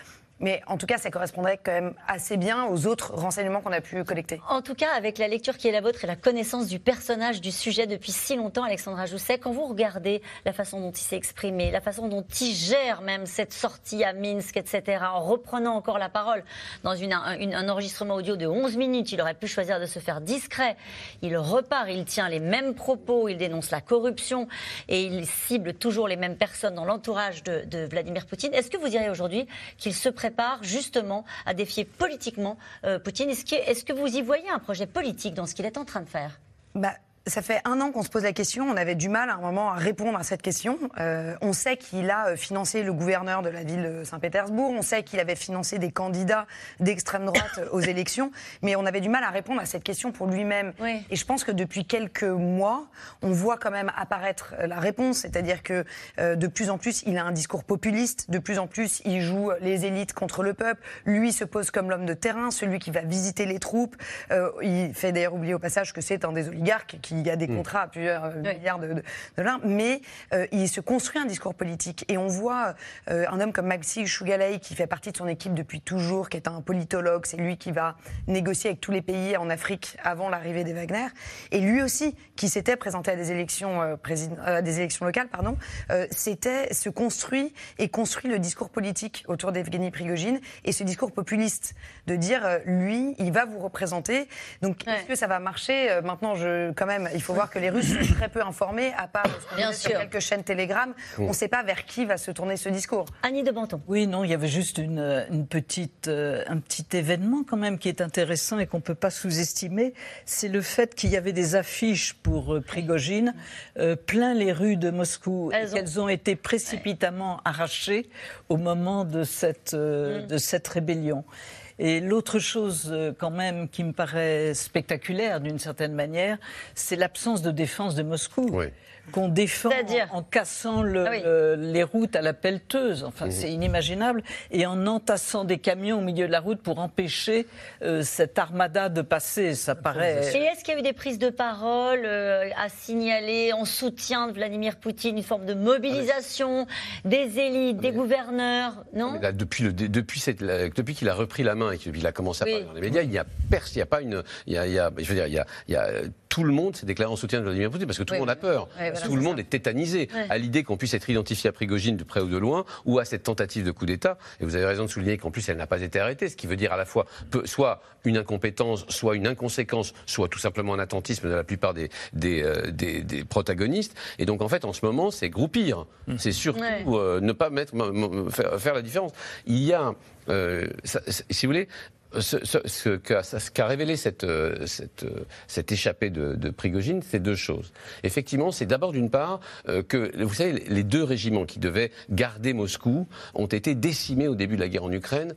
Mais en tout cas, ça correspondrait quand même assez bien aux autres renseignements qu'on a pu collecter. En tout cas, avec la lecture qui est la vôtre et la connaissance du personnage, du sujet depuis si longtemps, Alexandra Jousset, quand vous regardez la façon dont il s'est exprimé, la façon dont il gère même cette sortie à Minsk, etc., en reprenant encore la parole dans un enregistrement audio de 11 minutes, il aurait pu choisir de se faire discret. Il repart, il tient les mêmes propos, il dénonce la corruption et il cible toujours les mêmes personnes dans l'entourage de, de Vladimir Poutine. Est-ce que vous diriez aujourd'hui qu'il se prépare prépare justement à défier politiquement euh, Poutine. Est-ce que, vous y voyez un projet politique dans ce qu'il est en train de faire? Bah, ça fait un an qu'on se pose la question. On avait du mal à un moment à répondre à cette question. Euh, on sait qu'il a euh, financé le gouverneur de la ville de Saint-Pétersbourg. On sait qu'il avait financé des candidats d'extrême droite aux élections. Mais on avait du mal à répondre à cette question pour lui-même. Et je pense que depuis quelques mois, on voit quand même apparaître euh, la réponse. C'est-à-dire que de plus en plus, il a un discours populiste. De plus en plus, il joue les élites contre le peuple. Lui se pose comme l'homme de terrain, celui qui va visiter les troupes. il fait d'ailleurs oublier au passage que c'est un des oligarques qui il y a des mm. contrats à plusieurs euh, milliards de, dollars, mais euh, il se construit un discours politique. Et on voit euh, un homme comme Maxime Chougalay, qui fait partie de son équipe depuis toujours, qui est un politologue, c'est lui qui va négocier avec tous les pays en Afrique avant l'arrivée des Wagner, et lui aussi, qui s'était présenté à des élections, des élections locales, pardon, c'était se construit et construit le discours politique autour d'Evgeny Prigogine, et ce discours populiste, de dire, lui, il va vous représenter. Donc, est-ce que ça va marcher? Maintenant, je, quand même, il faut voir que les Russes sont très peu informés, à part Bien sûr. quelques chaînes Telegram. On ne sait pas vers qui va se tourner ce discours. Annie de Banton. Oui, non, il y avait juste une, petite, euh, un petit événement quand même qui est intéressant et qu'on ne peut pas sous-estimer. C'est le fait qu'il y avait des affiches pour euh, Prigogine euh, plein les rues de Moscou Elles et qu'elles ont... été précipitamment arrachées au moment de cette, mm. de cette rébellion. Et l'autre chose euh, quand même qui me paraît spectaculaire d'une certaine manière, c'est l'absence de défense de Moscou. Qu'on défend en, cassant ah les routes à la pelleteuse. Enfin, mmh. c'est inimaginable. Et en entassant des camions au milieu de la route pour empêcher euh, cette armada de passer. Ça paraît. Et est-ce qu'il y a eu des prises de parole euh, à signaler en soutien de Vladimir Poutine, une forme de mobilisation des élites, des gouverneurs Non Depuis, le, depuis, cette, depuis qu'il a repris la main et qu'il a commencé à parler dans les médias, il n'y a, il y a pas une. Il y a, je veux dire, il y a tout le monde s'est déclaré en soutien de Vladimir Poutine parce que tout le monde a peur. tout le monde est tétanisé à l'idée qu'on puisse être identifié à Prigogine de près ou de loin ou à cette tentative de coup d'État. Et vous avez raison de souligner qu'en plus elle n'a pas été arrêtée, ce qui veut dire à la fois soit une incompétence, soit une inconséquence, soit tout simplement un attentisme de la plupart des, des, euh, des, protagonistes. Et donc en fait en ce moment c'est groupir. Mmh. C'est surtout euh, ne pas mettre, faire, la différence. Il y a, euh, si vous voulez, ce, qu'a révélé cette, euh, cette, euh, cette échappée de, de Prigogine, c'est deux choses. Effectivement, c'est d'abord d'une part euh, que, vous savez, les deux régiments qui devaient garder Moscou ont été décimés au début de la guerre en Ukraine,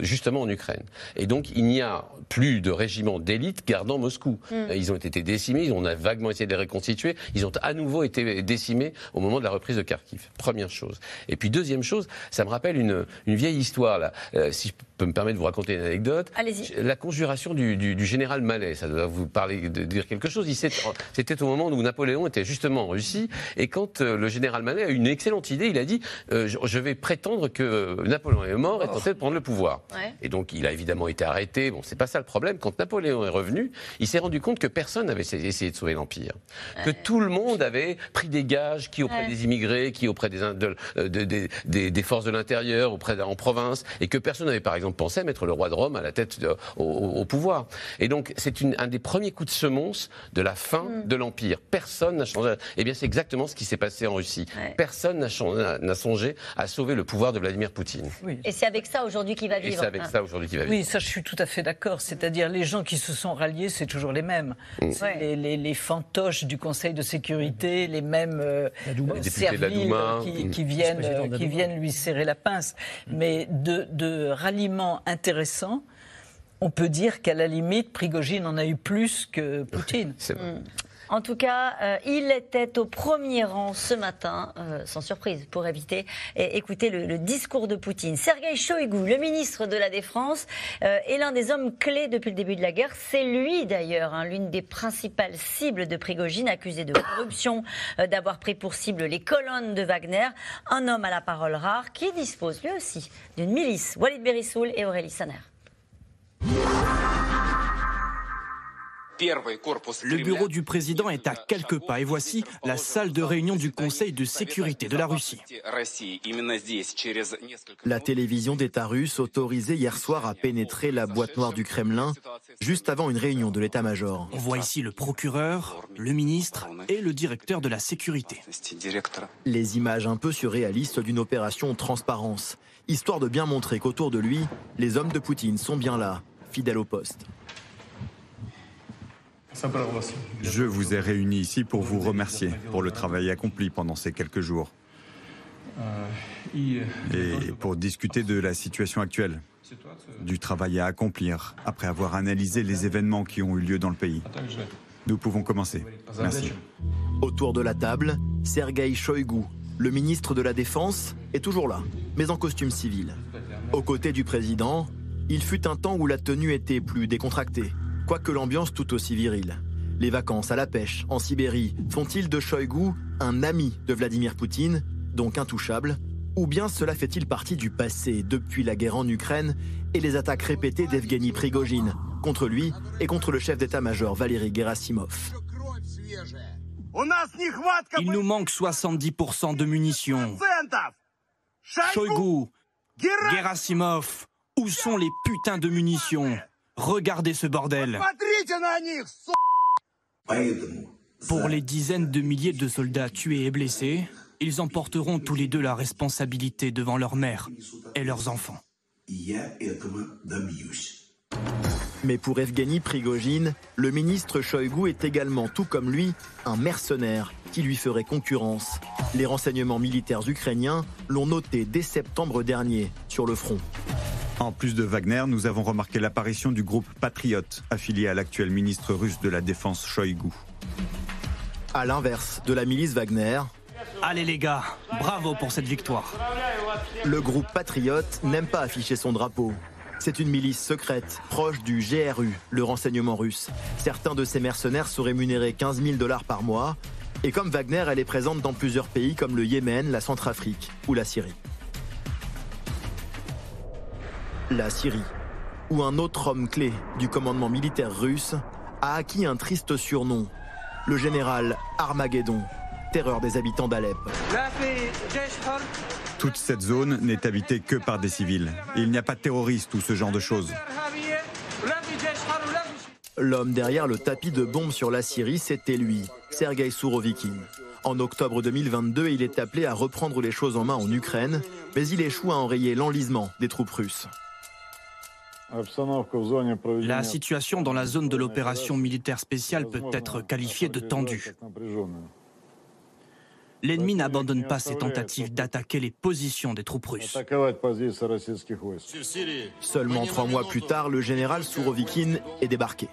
justement en Ukraine. Et donc, il n'y a plus de régiments d'élite gardant Moscou. Hmm. Ils ont été décimés, on a vaguement essayé de les reconstituer, ils ont à nouveau été décimés au moment de la reprise de Kharkiv. Première chose. Et puis, deuxième chose, ça me rappelle une, une vieille histoire, là. si je peux me permettre de vous raconter une anecdote. La conjuration du, général Malais, ça doit vous parler de dire quelque chose. C'était au moment où Napoléon était justement en Russie, et quand euh, le général Malais a eu une excellente idée, il a dit euh, je, vais prétendre que Napoléon est mort et tenter de prendre le pouvoir. Et donc il a évidemment été arrêté. Bon, c'est pas ça le problème. Quand Napoléon est revenu, il s'est rendu compte que personne n'avait essayé de sauver l'empire, que tout le monde avait pris des gages, qui auprès des immigrés, qui auprès des, euh, des, des forces de l'intérieur, auprès en province, et que personne n'avait par exemple pensait mettre le roi de Rome à la tête au, pouvoir. Et donc, c'est un des premiers coups de semonce de la fin mm. de l'Empire. Personne n'a changé. Eh bien, c'est exactement ce qui s'est passé en Russie. Personne n'a songé à sauver le pouvoir de Vladimir Poutine. Et c'est avec ça aujourd'hui qu'il va vivre. Et c'est avec ça aujourd'hui qu'il va vivre. Oui, ça, je suis tout à fait d'accord. C'est-à-dire, les gens qui se sont ralliés, c'est toujours les mêmes. Mm. Les, fantoches du Conseil de sécurité, les mêmes euh, serviles qui, qui, viennent, euh, qui viennent lui serrer la pince. Mm. Mais de, de ralliement intéressant, on peut dire qu'à la limite, Prigogine en a eu plus que Poutine. Mm. En tout cas, euh, il était au premier rang ce matin, euh, sans surprise, pour éviter et écouter le, discours de Poutine. Sergei Shoigu, le ministre de la Défense, euh, est l'un des hommes clés depuis le début de la guerre. C'est lui d'ailleurs, hein, l'une des principales cibles de Prigogine, accusé de corruption, d'avoir pris pour cible les colonnes de Wagner. Un homme à la parole rare qui dispose lui aussi d'une milice. Walid Berissoul et Aurélie Saner. Le bureau du président est à quelques pas et voici la salle de réunion du Conseil de sécurité de la Russie. La télévision d'État russe autorisée hier soir à pénétrer la boîte noire du Kremlin juste avant une réunion de l'état-major. On voit ici le procureur, le ministre et le directeur de la sécurité. Les images un peu surréalistes d'une opération transparence, histoire de bien montrer qu'autour de lui, les hommes de Poutine sont bien là, fidèles au poste. Je vous ai réunis ici pour vous remercier pour le travail accompli pendant ces quelques jours et pour discuter de la situation actuelle, du travail à accomplir après avoir analysé les événements qui ont eu lieu dans le pays. Nous pouvons commencer. Merci. Autour de la table, Sergei Shoigu, le ministre de la Défense, est toujours là, mais en costume civil. Aux côtés du président, il fut un temps où la tenue était plus décontractée, quoique l'ambiance tout aussi virile. Les vacances à la pêche, en Sibérie, font-ils de Shoigu un ami de Vladimir Poutine, donc intouchable Ou bien cela fait-il partie du passé depuis la guerre en Ukraine et les attaques répétées d'Evgeny Prigogine contre lui et contre le chef d'état-major Valéry Gerasimov? Il nous manque 70% de munitions. Shoigu, Gerasimov, où sont les putains de munitions? Regardez ce bordel. Pour les dizaines de milliers de soldats tués et blessés, ils emporteront tous les deux la responsabilité devant leur mère et leurs enfants. Mais pour Evgeny Prigogine, le ministre Shoigu est également, tout comme lui, un mercenaire qui lui ferait concurrence. Les renseignements militaires ukrainiens l'ont noté dès septembre dernier sur le front. En plus de Wagner, nous avons remarqué l'apparition du groupe Patriot, affilié à l'actuel ministre russe de la Défense Shoigu. À l'inverse de la milice Wagner. Allez les gars, bravo pour cette victoire. Le groupe Patriot n'aime pas afficher son drapeau. C'est une milice secrète, proche du GRU, le renseignement russe. Certains de ces mercenaires sont rémunérés 15 000 dollars par mois. Et comme Wagner, elle est présente dans plusieurs pays comme le Yémen, la Centrafrique ou la Syrie la Syrie, où un autre homme clé du commandement militaire russe a acquis un triste surnom, le général Armageddon, terreur des habitants d'Alep. Toute cette zone n'est habitée que par des civils. il n'y a pas de terroristes ou ce genre de choses. L'homme derrière le tapis de bombes sur la Syrie, c'était lui, Sergei Sourovikin. En octobre 2022, il est appelé à reprendre les choses en main en Ukraine, mais il échoue à enrayer l'enlisement des troupes russes. La situation dans la zone de l'opération militaire spéciale peut être qualifiée de tendue. L'ennemi n'abandonne pas ses tentatives d'attaquer les positions des troupes russes. Seulement trois mois plus tard, le général Sourovikin est débarqué.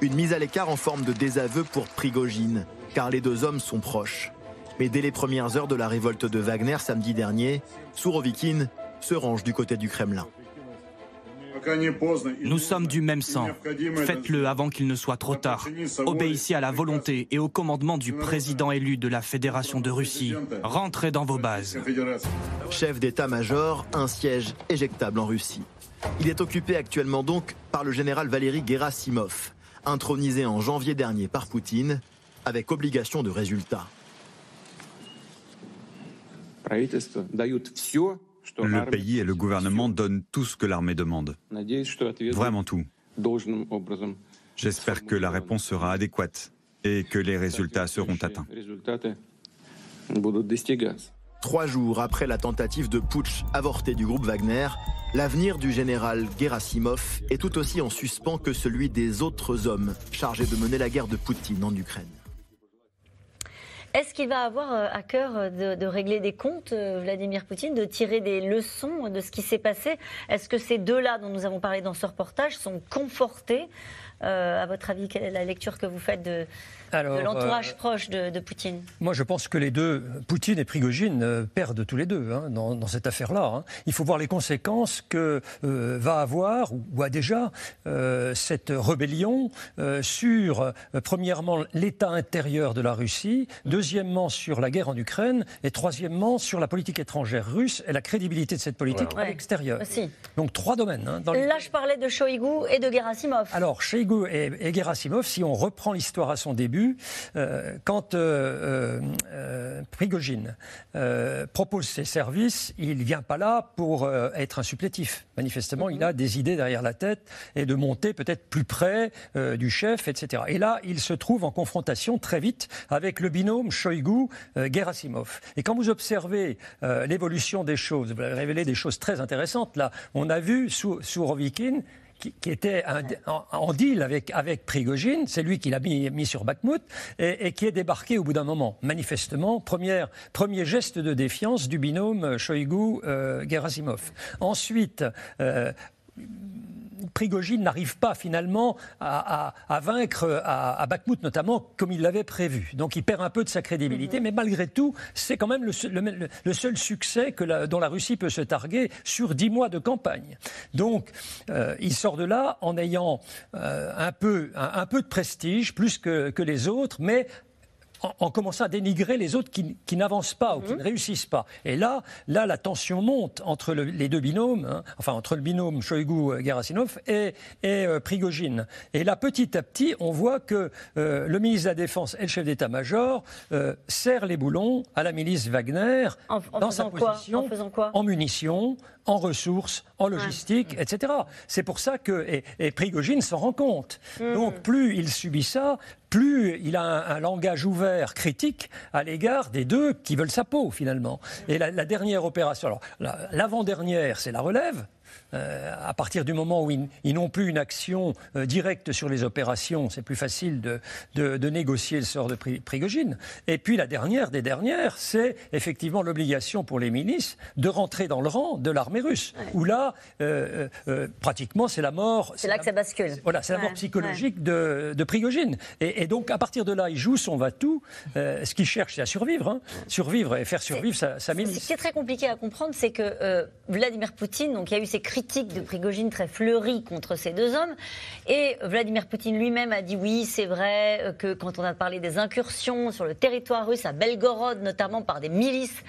Une mise à l'écart en forme de désaveu pour Prigogine, car les deux hommes sont proches. Mais dès les premières heures de la révolte de Wagner samedi dernier, Sourovikin se range du côté du Kremlin. Nous sommes du même sang. Faites-le avant qu'il ne soit trop tard. Obéissez à la volonté et au commandement du président élu de la Fédération de Russie. Rentrez dans vos bases. Chef d'état-major, un siège éjectable en Russie. Il est occupé actuellement donc par le général Valéry Gerasimov, intronisé en janvier dernier par Poutine, avec obligation de résultat. Le pays et le gouvernement donnent tout ce que l'armée demande. Vraiment tout. J'espère que la réponse sera adéquate et que les résultats seront atteints. Trois jours après la tentative de putsch avortée du groupe Wagner, l'avenir du général Gerasimov est tout aussi en suspens que celui des autres hommes chargés de mener la guerre de Poutine en Ukraine. Est-ce qu'il va avoir euh, à cœur euh, de, régler des comptes, euh, Vladimir Poutine, de tirer des leçons de ce qui s'est passé? Est-ce que ces deux-là dont nous avons parlé dans ce reportage sont confortés? À votre avis, quelle est la lecture que vous faites de, de l'entourage euh, proche de, Poutine Moi, je pense que les deux, Poutine et Prigogine, euh, perdent tous les deux hein, dans, cette affaire-là. Hein. Il faut voir les conséquences que euh, va avoir, ou, a déjà, cette rébellion sur, premièrement, l'état intérieur de la Russie, deuxièmement, sur la guerre en Ukraine, et troisièmement, sur la politique étrangère russe et la crédibilité de cette politique à l'extérieur. Donc, trois domaines. Hein, Là, je parlais de Shoigu et de Gerasimov. Alors, Shoigu et, et Gerasimov, si on reprend l'histoire à son début, euh, quand euh, euh, Prigogine propose ses services, il ne vient pas là pour être un supplétif. Manifestement, il a des idées derrière la tête et de monter peut-être plus près du chef, etc. Et là, il se trouve en confrontation très vite avec le binôme Shoigu-Gerasimov. Et quand vous observez l'évolution des choses, vous avez révélé des choses très intéressantes. Là, on a vu sous, sous Rovikin qui, était en, deal avec, avec Prigogine, c'est lui qui l'a mis, sur Bakhmut, et, qui est débarqué au bout d'un moment. Manifestement, première, premier geste de défiance du binôme Shoigu-Gerasimov. Euh, Ensuite, euh, Prigogine n'arrive pas finalement à, vaincre à, Bakhmut notamment comme il l'avait prévu. Donc il perd un peu de sa crédibilité, mhm. mais malgré tout, c'est quand même le, seul succès que dont la Russie peut se targuer sur dix mois de campagne. Donc euh, il sort de là en ayant euh, un, peu, un, peu de prestige, plus que, que les autres, mais en, commençant à dénigrer les autres qui, n'avancent pas ou qui mhm. ne réussissent pas. Et là, là, la tension monte entre les deux binômes, hein, enfin entre le binôme Shoigu-Gerasimov et, et euh, Prigogine. Et là, petit à petit, on voit que euh, le ministre de la Défense et le chef d'état-major euh, serrent les boulons à la milice Wagner dans sa position, en, faisant quoi? en munitions, en ressources, en logistique, etc. C'est pour ça que et, Prigogine s'en rend compte. Mhm. Donc plus il subit ça, plus il a un, langage ouvert, critique, à l'égard des deux qui veulent sa peau, finalement. Et la, la dernière opération, alors l'avant-dernière, c'est la relève, euh, à partir du moment où ils, n'ont plus une action euh, directe sur les opérations, c'est plus facile de, de, négocier le sort de Prigogine. Et puis la dernière des dernières, c'est effectivement l'obligation pour les milices de rentrer dans le rang de l'armée russe. Où là, euh, pratiquement, c'est la mort. C'est là que ça bascule. Voilà, c'est la mort psychologique de, de, Prigogine. Et, donc, à partir de là, il joue son va-tout. ce qu'il cherche, c'est à survivre. Hein. Survivre et faire survivre sa, sa milice. Ce qui est très compliqué à comprendre, c'est que Vladimir Poutine, donc il y a eu ces critique de Prigogine très fleurie contre ces deux hommes. Et Vladimir Poutine lui-même a dit oui, c'est vrai euh, que quand on a parlé des incursions sur le territoire russe, à Belgorod notamment par des milices,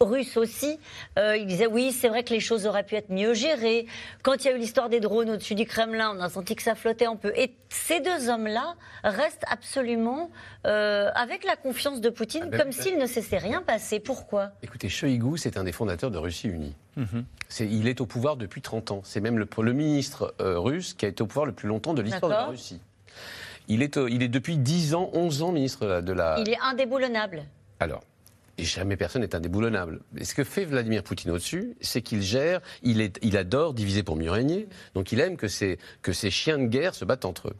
russe aussi. Euh, il disait oui, c'est vrai que les choses auraient pu être mieux gérées. Quand il y a eu l'histoire des drones au-dessus du Kremlin, on a senti que ça flottait un peu. Et ces deux hommes-là restent absolument euh, avec la confiance de Poutine, Ah ben, comme ben- s'il ne s'était rien passé. Pourquoi? Écoutez, Shoigu, c'est un des fondateurs de Russie Unie. C'est- il est au pouvoir depuis 30 ans. C'est même le, le ministre euh, russe qui a été au pouvoir le plus longtemps de l'histoire de la. Russie. Il est, euh, il est depuis 10 ans, 11 ans ministre de la... Il est indéboulonnable. Alors, et jamais personne n'est indéboulonnable. Et ce que fait Vladimir Poutine au-dessus, c'est qu'il gère, il, adore diviser pour mieux régner, donc il aime que ces chiens de guerre se battent entre eux.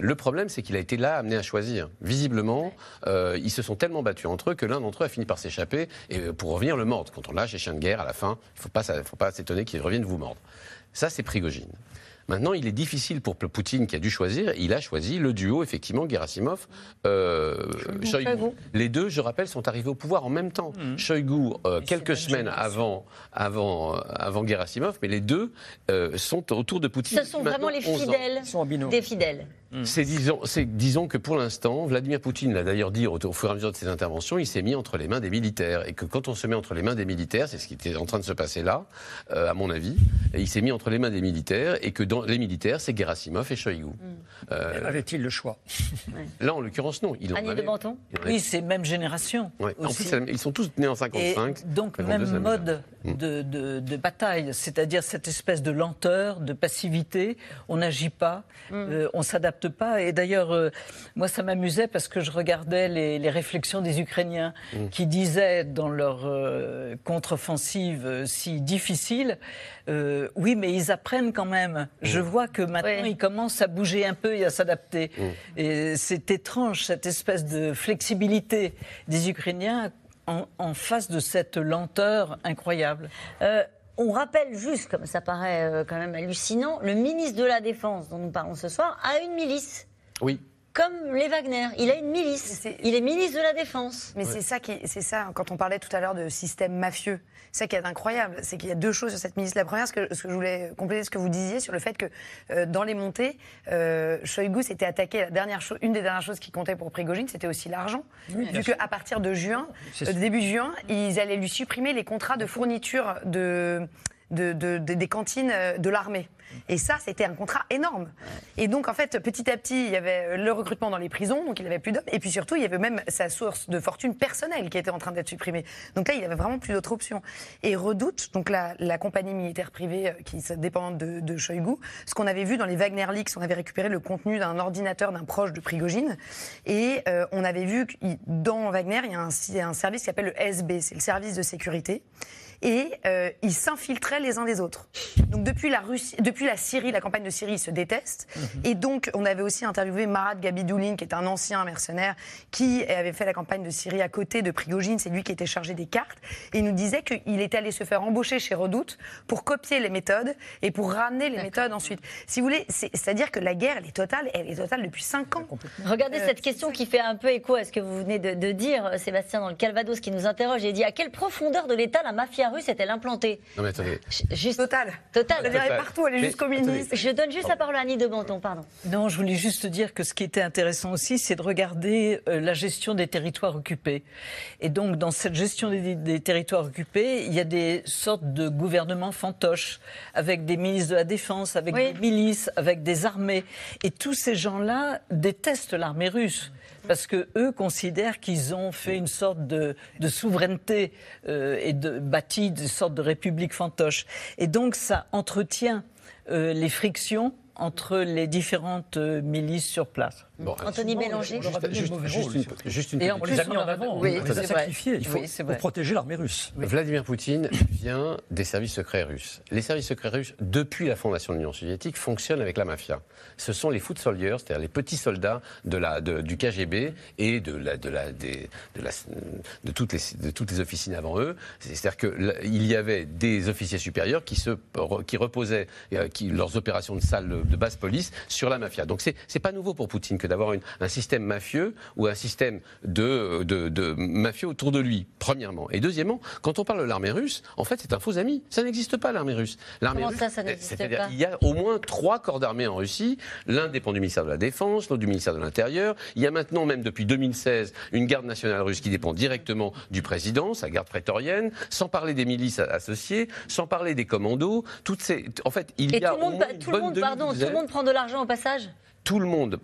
Le problème, c'est qu'il a été là amené à choisir. Visiblement, euh, ils se sont tellement battus entre eux que l'un d'entre eux a fini par s'échapper et euh, pour revenir le mordre. Quand on lâche les chiens de guerre, à la fin, il ne faut pas, faut pas s'étonner qu'ils reviennent vous mordre. Ça, c'est Prigogine. Maintenant, il est difficile pour Poutine qui a dû choisir. Il a choisi le duo, effectivement, Gerasimov, euh, Shoigu. Shoigu. Les deux, je rappelle, sont arrivés au pouvoir en même temps. Shoigu, euh, quelques semaines avant, avant, euh, avant Gerasimov, mais les deux euh, sont autour de Poutine. Ce sont vraiment les maintenant 11 ans. fidèles Ils sont en binôme. des fidèles. C'est disons, c'est- disons que pour l'instant, Vladimir Poutine l'a d'ailleurs dit au, au fur et à mesure de ses interventions, il s'est mis entre les mains des militaires. Et que quand on se met entre les mains des militaires, c'est ce qui était en train de se passer là, euh, à mon avis, et il s'est mis entre les mains des militaires et que dans les militaires, c'est Gerasimov et Shoigu. Euh, Avait-il le choix? Là, en l'occurrence, non. Il en Annie de avait- en avait- Oui, c'est même génération. Ouais. En aussi. plus, ils sont tous nés en Et 55. donc, 52, même mode Mm. de, de- de bataille, c'est-à-dire cette espèce de lenteur, de passivité. On n'agit pas, euh, on s'adapte pas. Et d'ailleurs, euh, moi, ça m'amusait parce que je regardais les, les réflexions des Ukrainiens qui disaient dans leur euh, contre-offensive euh, si difficile, euh, oui, mais ils apprennent quand même. Je vois que maintenant, Oui. ils commencent à bouger un peu et à s'adapter. Mm. Et c'est étrange, cette espèce de flexibilité des Ukrainiens en, en face de cette lenteur incroyable. Euh, on rappelle juste, comme ça paraît euh, quand même hallucinant, le ministre de la Défense dont nous parlons ce soir a une milice. Oui. Comme les Wagner, il a une milice. Il est ministre de la Défense. Mais c'est ça qui, c'est ça quand on parlait tout à l'heure de système mafieux. C'est ça qui est incroyable, c'est qu'il y a deux choses sur cette ministre. La première, ce que, ce que je voulais compléter ce que vous disiez sur le fait que euh, dans les montées, euh, Shoigu s'était attaqué. La dernière chose, une des dernières choses qui comptait pour Prigogine, c'était aussi l'argent, vu qu'à partir de juin, euh, début juin, ils allaient lui supprimer les contrats de fourniture de de- de- de- des cantines euh, de l'armée. Et ça, c'était un contrat énorme. Et donc, en fait, petit à petit, il y avait le recrutement dans les prisons, donc il n'avait plus d'hommes. Et puis surtout, il y avait même sa source de fortune personnelle qui était en train d'être supprimée. Donc là, il avait vraiment plus d'autre option. Et Redoute, donc la, la compagnie militaire privée euh, qui est dépendante de, de Shoigu, ce qu'on avait vu dans les Wagner Leaks, on avait récupéré le contenu d'un ordinateur d'un proche de Prigogine. Et euh, on avait vu que dans Wagner, il y a un service qui s'appelle le SB, c'est le service de sécurité et euh, ils s'infiltraient les uns des autres. Donc depuis la Russie, depuis la Syrie, la campagne de Syrie, ils se détestent. Et donc on avait aussi interviewé Marat Gabidoulin, qui est un ancien mercenaire, qui avait fait la campagne de Syrie à côté de Prigogine. C'est lui qui était chargé des cartes. Et il nous disait qu'il était allé se faire embaucher chez Redoute pour copier les méthodes et pour ramener les méthodes ensuite. Si vous voulez, c'est- c'est-à-dire que la guerre, elle est totale. Elle est totale depuis cinq ans. Regardez Euh, cette question qui fait un peu écho à ce que vous venez de, de dire, euh, Sébastien, dans le Calvados, qui nous interroge et dit à quelle profondeur de l'État la mafia russe est-elle implantée Non, mais attendez. Juste Total. Total. Elle est partout, elle est jusqu'au ministre. Je donne juste la parole à Annie de Menton, pardon. Non, je voulais juste dire que ce qui était intéressant aussi, c'est de regarder euh, la gestion des territoires occupés. Et donc, dans cette gestion des, des territoires occupés, il y a des sortes de gouvernements fantoches, avec des ministres de la Défense, avec Oui. des milices, avec des armées. Et tous ces gens-là détestent l'armée russe. Parce que eux considèrent qu'ils ont fait une sorte de, souveraineté euh, et de bâti une sorte de république fantoche. Et donc ça entretient euh, les frictions entre les différentes euh, milices sur place. Bon, Anthony Bélanger. Juste, juste rôle, une, juste une Et On les a plus, mis on en avant, oui, on les a sacrifiés. Il faut Oui, pour protéger l'armée russe. Vladimir Poutine vient des services secrets russes. Les services secrets russes, depuis la fondation de l'Union soviétique, fonctionnent avec la mafia. Ce sont les foot soldiers, c'est-à-dire les petits soldats de la, de- du KGB et de, la, de, la, des- de, la- de toutes, les, de toutes les officines avant eux. C'est-à-dire qu'il y avait des officiers supérieurs qui, se, qui reposaient euh, qui, leurs opérations de salle de basse police sur la mafia. Donc c'est pas nouveau pour Poutine que d'avoir un système mafieux ou un système de, de, mafieux autour de lui, premièrement. Et deuxièmement, quand on parle de l'armée russe, en fait, c'est un faux ami. Ça n'existe pas, l'armée russe. Comment ça, ça n'existe pas Il y a au moins trois corps d'armée en Russie. L'un dépend du ministère de la Défense, l'autre du ministère de l'Intérieur. Il y a maintenant, même depuis 2016, une garde nationale russe qui dépend directement du président, sa garde prétorienne, sans parler des milices associées, sans parler des commandos. Toutes ces... En fait, il y a. Tout le monde, tout le monde, pardon, tout le monde prend de l'argent au passage? Tout le monde.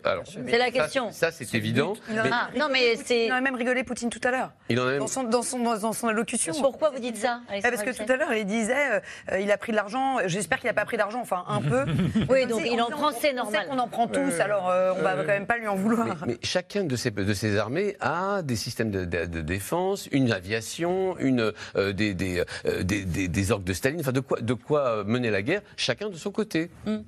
C'est la question. Ça, c'est évident. Ah, non, mais c'est. Il a même rigolé Poutine tout à l'heure. Il en a même... dans, son, dans, son, dans, son allocution. Pourquoi vous dites ça eh, Parce que tout à l'heure, il disait, euh, il a pris de l'argent. J'espère qu'il n'a pas pris d'argent, enfin un peu. oui, donc il en prend, c'est normal. On en prend tous, alors euh, on va quand même pas lui en vouloir. Mais, chacun de ces, de ces armées a des systèmes de, défense, une aviation, une euh, des, des, des, des, orques de Staline. Enfin, de quoi, de quoi mener la guerre, chacun de son côté. Hum.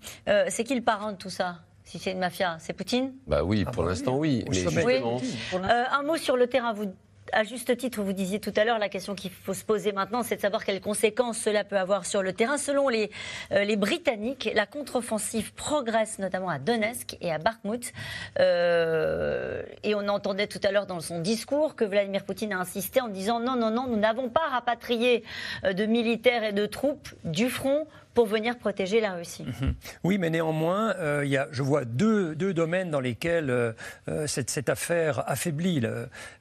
c'est qui le parent de tout ça? Si c'est une mafia C'est Poutine Bah oui, pour ah bah l'instant oui. Euh, un mot sur le terrain. Vous à juste titre, vous disiez tout à l'heure, la question qu'il faut se poser maintenant, c'est de savoir quelles conséquences cela peut avoir sur le terrain. Selon les, euh, les Britanniques, la contre-offensive progresse notamment à Donetsk et à Bakhmut. Euh, et on entendait tout à l'heure dans son discours que Vladimir Poutine a insisté en disant non, non, non, nous n'avons pas rapatrié de militaires et de troupes du front pour venir protéger la Russie. Mhm. Oui, mais néanmoins, euh, il y a, je vois deux, deux, domaines dans lesquels euh, euh, cette, cette, affaire affaiblit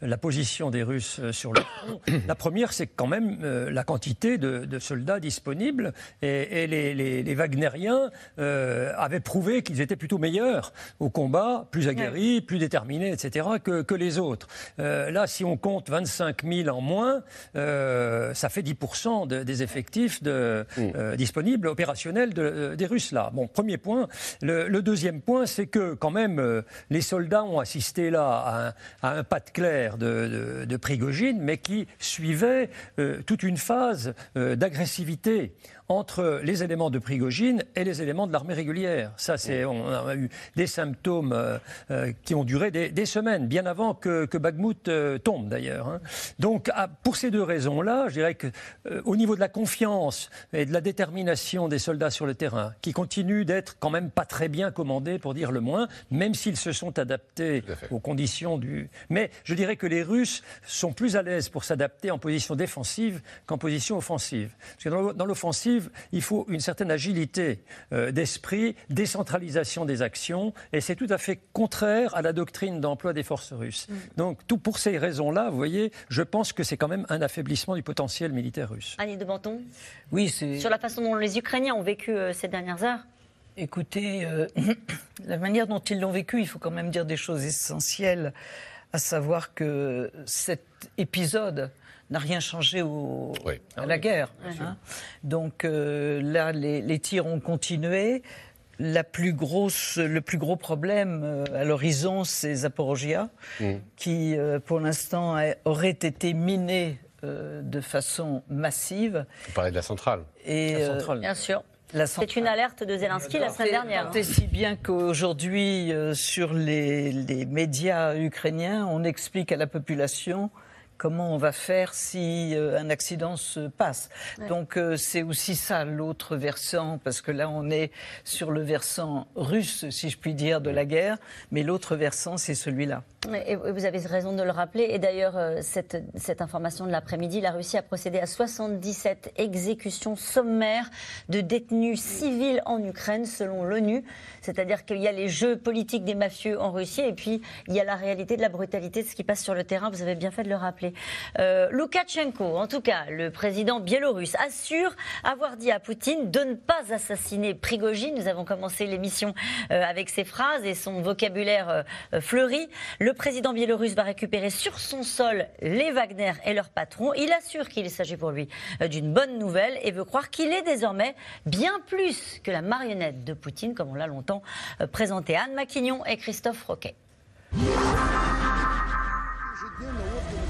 la position des Russes sur le front. La première, c'est quand même la quantité de, de, soldats disponibles et, et les, les, les, Wagneriens avaient prouvé qu'ils étaient plutôt meilleurs au combat, plus aguerris, plus déterminés, etc., que, que les autres. là, si on compte 25 000 en moins, ça fait 10% des effectifs de, disponibles opérationnel euh, des Russes là. Bon, premier point. Le, deuxième point, c'est que quand même euh, les soldats ont assisté là à un, pas de clair de, de, Prigogine, mais qui suivait euh, toute une phase d'agressivité entre les éléments de Prigogine et les éléments de l'armée régulière. Ça, c'est, on a eu des symptômes euh, euh, qui ont duré des, semaines, bien avant que, que euh, tombe d'ailleurs. Hein. Donc, ah, pour ces deux raisons-là, je dirais que au niveau de la confiance et de la détermination des soldats sur le terrain, qui continuent d'être quand même pas très bien commandés, pour dire le moins, même s'ils se sont adaptés aux conditions du. Mais je dirais que les Russes sont plus à l'aise pour s'adapter en position défensive qu'en position offensive. Parce que dans l'offensive, il faut une certaine agilité euh, d'esprit, décentralisation des actions, et c'est tout à fait contraire à la doctrine d'emploi des forces russes. Mm. Donc, tout pour ces raisons-là, vous voyez, je pense que c'est quand même un affaiblissement du potentiel militaire russe. Annie de Menton Oui, c'est. Sur la façon dont les Ukrainiens ont vécu euh, ces dernières heures Écoutez, euh, la manière dont ils l'ont vécu, il faut quand même dire des choses essentielles, à savoir que cet épisode n'a rien changé au, à la guerre. Hein. Donc euh, là, les, tirs ont continué. La plus grosse, le plus gros problème euh, à l'horizon, c'est Zaporogia, mm. qui, euh, pour l'instant, aurait été miné de façon massive. Vous parlez de la centrale. Et, Bien sûr. C'est une alerte de Zelensky la semaine dernière. C'est si bien qu'aujourd'hui, sur les, les, médias ukrainiens, on explique à la population comment on va faire si euh, un accident se passe. Donc euh, c'est aussi ça l'autre versant, parce que là on est sur le versant russe, si je puis dire, de la guerre, mais l'autre versant c'est celui-là. Et vous avez raison de le rappeler. Et d'ailleurs, euh, cette, cette, information de l'après-midi, la Russie a procédé à 77 exécutions sommaires de détenus civils en Ukraine, selon l'ONU. C'est-à-dire qu'il y a les jeux politiques des mafieux en Russie et puis il y a la réalité de la brutalité de ce qui passe sur le terrain. Vous avez bien fait de le rappeler. Euh, Loukachenko, en tout cas, le président biélorusse, assure avoir dit à Poutine de ne pas assassiner Prigogine. Nous avons commencé l'émission euh, avec ces phrases et son vocabulaire fleuri. Le président biélorusse va récupérer sur son sol les Wagner et leur patron. Il assure qu'il s'agit pour lui euh, d'une bonne nouvelle et veut croire qu'il est désormais bien plus que la marionnette de Poutine, comme on l'a longtemps euh, présenté. Anne Maquignon et Christophe Roquet.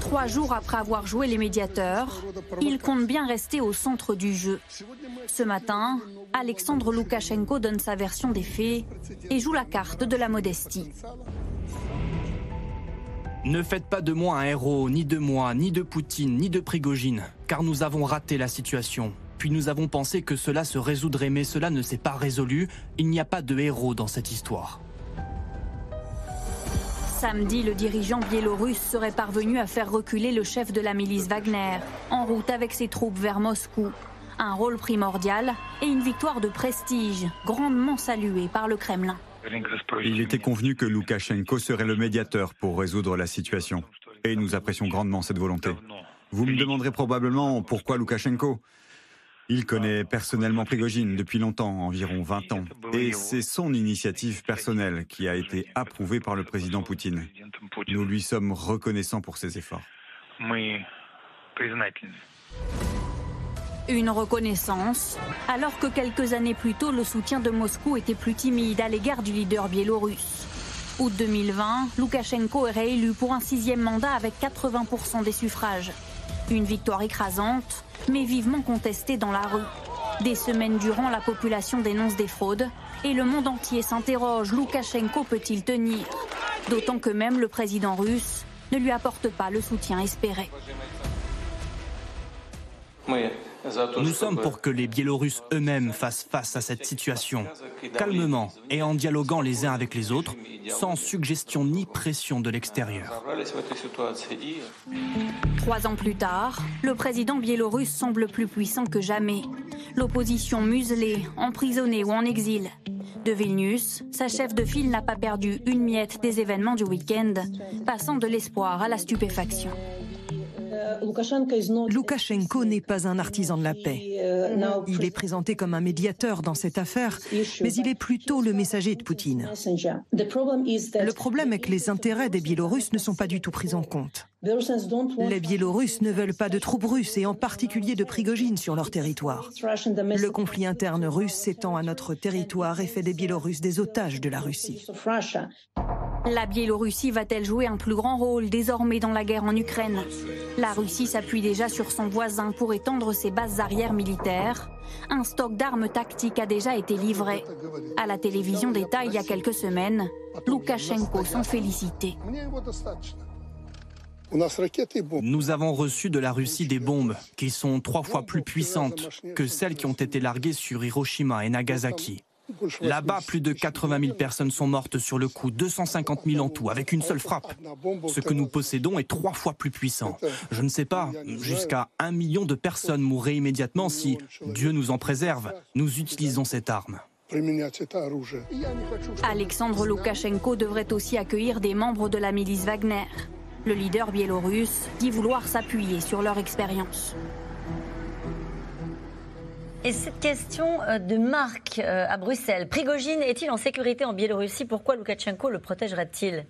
Trois jours après avoir joué les médiateurs, il compte bien rester au centre du jeu. Ce matin, Alexandre Loukachenko donne sa version des faits et joue la carte de la modestie. Ne faites pas de moi un héros, ni de moi, ni de Poutine, ni de Prigogine, car nous avons raté la situation. Puis nous avons pensé que cela se résoudrait, mais cela ne s'est pas résolu. Il n'y a pas de héros dans cette histoire. Samedi, le dirigeant biélorusse serait parvenu à faire reculer le chef de la milice Wagner, en route avec ses troupes vers Moscou. Un rôle primordial et une victoire de prestige, grandement saluée par le Kremlin. Il était convenu que Loukachenko serait le médiateur pour résoudre la situation. Et nous apprécions grandement cette volonté. Vous me demanderez probablement pourquoi Loukachenko? Il connaît personnellement Prigogine depuis longtemps, environ 20 ans, et c'est son initiative personnelle qui a été approuvée par le président Poutine. Nous lui sommes reconnaissants pour ses efforts. Une reconnaissance, alors que quelques années plus tôt, le soutien de Moscou était plus timide à l'égard du leader biélorusse. Août 2020, Loukachenko est réélu pour un sixième mandat avec 80% des suffrages. Une victoire écrasante, mais vivement contestée dans la rue. Des semaines durant, la population dénonce des fraudes et le monde entier s'interroge, Loukachenko peut-il tenir? D'autant que même le président russe ne lui apporte pas le soutien espéré. Nous sommes pour que les Biélorusses eux-mêmes fassent face à cette situation, calmement et en dialoguant les uns avec les autres, sans suggestion ni pression de l'extérieur. Trois ans plus tard, le président biélorusse semble plus puissant que jamais. L'opposition muselée, emprisonnée ou en exil. De Vilnius, sa chef de file n'a pas perdu une miette des événements du week-end, passant de l'espoir à la stupéfaction. Loukachenko n'est pas un artisan de la paix. Il est présenté comme un médiateur dans cette affaire, mais il est plutôt le messager de Poutine. Le problème est que les intérêts des Biélorusses ne sont pas du tout pris en compte. Les Biélorusses ne veulent pas de troupes russes et en particulier de Prigogine sur leur territoire. Le conflit interne russe s'étend à notre territoire et fait des Biélorusses des otages de la Russie. La Biélorussie va-t-elle jouer un plus grand rôle désormais dans la guerre en Ukraine? La Russie s'appuie déjà sur son voisin pour étendre ses bases arrières militaires. Un stock d'armes tactiques a déjà été livré. À la télévision d'État il y a quelques semaines, Loukachenko s'en félicitait. Nous avons reçu de la Russie des bombes qui sont trois fois plus puissantes que celles qui ont été larguées sur Hiroshima et Nagasaki. Là-bas, plus de 80 000 personnes sont mortes sur le coup, 250 000 en tout, avec une seule frappe. Ce que nous possédons est trois fois plus puissant. Je ne sais pas, jusqu'à un million de personnes mourraient immédiatement si, Dieu nous en préserve, nous utilisons cette arme. Alexandre Loukachenko devrait aussi accueillir des membres de la milice Wagner. Le leader biélorusse dit vouloir s'appuyer sur leur expérience. Et cette question euh, de Marc euh, à Bruxelles. Prigogine est-il en sécurité en Biélorussie? Pourquoi Loukachenko le protégerait-il?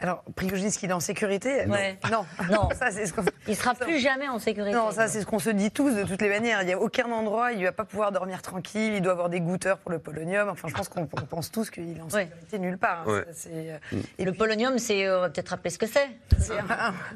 Alors, Prigogine, est-ce qu'il est en sécurité Non. Non. ça, c'est ce il sera plus jamais en sécurité. Non, ça, c'est ce qu'on se dit tous de toutes les manières. Il n'y a aucun endroit, il ne va pas pouvoir dormir tranquille, il doit avoir des goûteurs pour le polonium. Enfin, je pense qu'on pense tous qu'il est en sécurité nulle part. Hein. Euh, Et le polonium, c'est, on va peut-être rappeler ce que c'est. C'est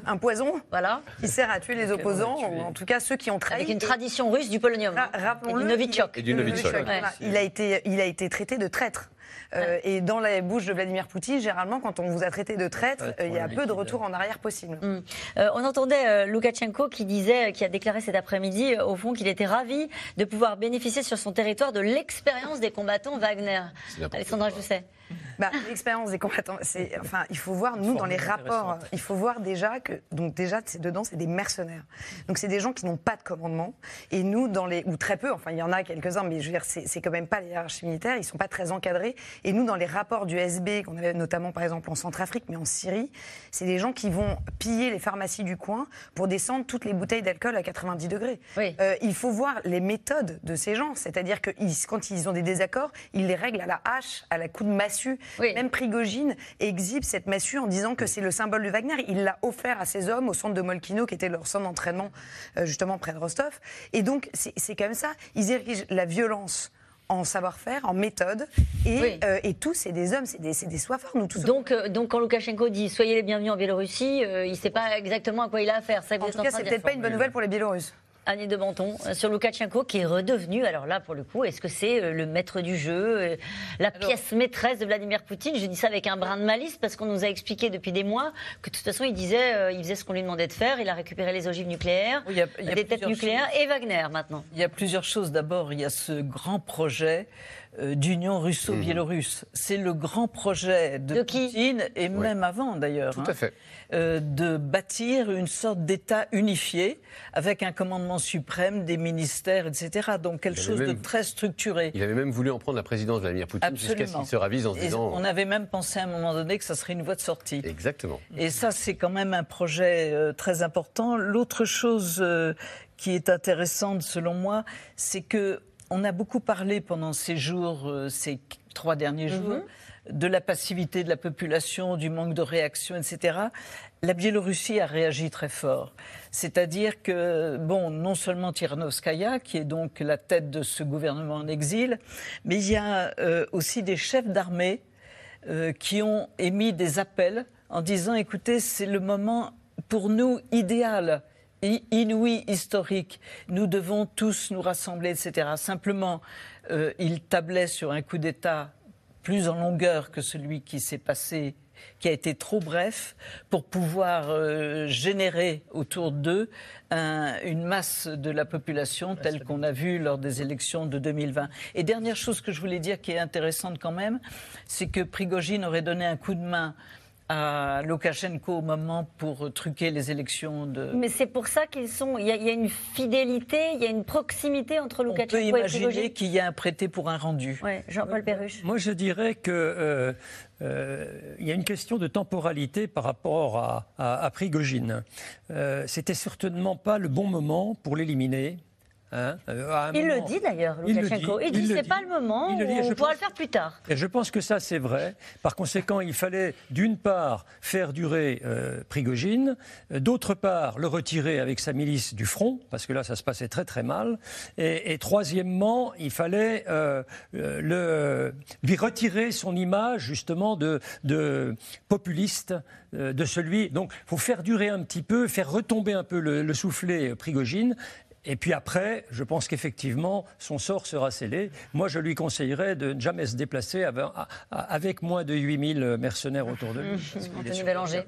un, poison voilà. qui sert à tuer les opposants, en tout cas ceux qui ont trahi. Avec une tradition russe du polonium. Rappelons-le. Et du Novichok. Et du Novichok. Il, a été, il a été traité de traître. Euh, et dans la bouche de Vladimir Poutine, généralement, quand on vous a traité de traître, euh, il y a peu de retour en arrière possible. Mm. Euh, on entendait Loukachenko qui disait, qui a déclaré cet après-midi, au fond, qu'il était ravi de pouvoir bénéficier sur son territoire de l'expérience des combattants Wagner. Alexandra sais. Bah, L'expérience des combattants, c'est, enfin, il faut voir, nous, dans les rapports, il faut voir déjà que, donc déjà, dedans, c'est des mercenaires. Donc, c'est des gens qui n'ont pas de commandement. Et nous, dans les, ou très peu, enfin, il y en a quelques-uns, mais je veux dire, c'est quand même pas les hiérarchies militaires, ils sont pas très encadrés. Et nous, dans les rapports du SB, qu'on avait notamment, par exemple, en Centrafrique, mais en Syrie, c'est des gens qui vont piller les pharmacies du coin pour descendre toutes les bouteilles d'alcool à 90 degrés. Euh, il faut voir les méthodes de ces gens. C'est-à-dire que quand ils ont des désaccords, ils les règlent à la hache, à la coup de massue. Même Prigogine exhibe cette massue en disant que c'est le symbole de Wagner. Il l'a offert à ses hommes au centre de Molkino, qui était leur centre d'entraînement euh, justement près de Rostov. Et donc, c'est quand même ça. Ils érigent la violence en savoir-faire, en méthode. Et, euh, et tous, c'est des hommes, c'est des, des soifards, nous tous. Donc, euh, donc quand Loukachenko dit soyez les bienvenus en Biélorussie, il ne sait pas exactement à quoi il a affaire. Ça, en tout cas, c'est peut-être pas une bonne nouvelle pour les Biélorusses. Annie de Menton, euh, sur Loukachenko qui est redevenu, alors là pour le coup, est-ce que c'est euh, le maître du jeu, euh, la pièce maîtresse de Vladimir Poutine? Je dis ça avec un brin de malice parce qu'on nous a expliqué depuis des mois que de toute façon il disait, il faisait ce qu'on lui demandait de faire, il a récupéré les ogives nucléaires, il y a, des têtes nucléaires et Wagner maintenant. Il y a plusieurs choses. D'abord, il y a ce grand projet euh, d'union russo-biélorusse. C'est le grand projet de, Poutine, et même avant d'ailleurs. Hein. Euh, de bâtir une sorte d'État unifié avec un commandement suprême, des ministères, etc. Donc quelque chose de très structuré. Il avait même voulu en prendre la présidence, Vladimir Poutine, jusqu'à ce qu'il se ravise en se disant... On avait même pensé à un moment donné que ça serait une voie de sortie. Exactement. Et ça, c'est quand même un projet euh, très important. L'autre chose qui est intéressante, selon moi, c'est que on a beaucoup parlé pendant ces jours, euh, ces trois derniers mhm. jours, de la passivité de la population, du manque de réaction, etc. La Biélorussie a réagi très fort. C'est-à-dire que, bon, non seulement Tirnovskaya, qui est donc la tête de ce gouvernement en exil, mais il y a euh, aussi des chefs d'armée euh, qui ont émis des appels en disant, écoutez, c'est le moment pour nous idéal inouï, historique. Nous devons tous nous rassembler, etc. Simplement, euh, il tablait sur un coup d'État plus en longueur que celui qui s'est passé qui a été trop bref pour pouvoir euh, générer autour d'eux une masse de la population telle qu'on a vu lors des élections de 2020. Et dernière chose que je voulais dire qui est intéressante quand même, c'est que Prigogine aurait donné un coup de main à Loukachenko au moment pour truquer les élections de. Mais c'est pour ça qu'ils sont. Il y, a, une fidélité, il y a une proximité entre Loukachenko et On peut imaginer qu'il y a un prêté pour un rendu. Jean-Paul Perruche. Moi, je dirais que. Euh, euh, il y a une question de temporalité par rapport à, à, Prigogine. Euh, C'était certainement pas le bon moment pour l'éliminer. Hein, euh, il le dit d'ailleurs, Loukachenko. Il, dit, c'est pas le moment, on pourra le faire plus tard. Et je pense que ça, c'est vrai. Par conséquent, il fallait, d'une part, faire durer euh, Prigogine, euh, d'autre part, le retirer avec sa milice du front, parce que là, ça se passait très très mal. Et, troisièmement, il fallait le, lui retirer son image, justement, de, de populiste de celui. Donc, il faut faire durer un petit peu, faire retomber un peu le, le soufflet Prigogine, et puis après, je pense qu'effectivement, son sort sera scellé. Moi, je lui conseillerais de ne jamais se déplacer avec, moins de 8000 mercenaires autour de lui. Anthony Bélanger.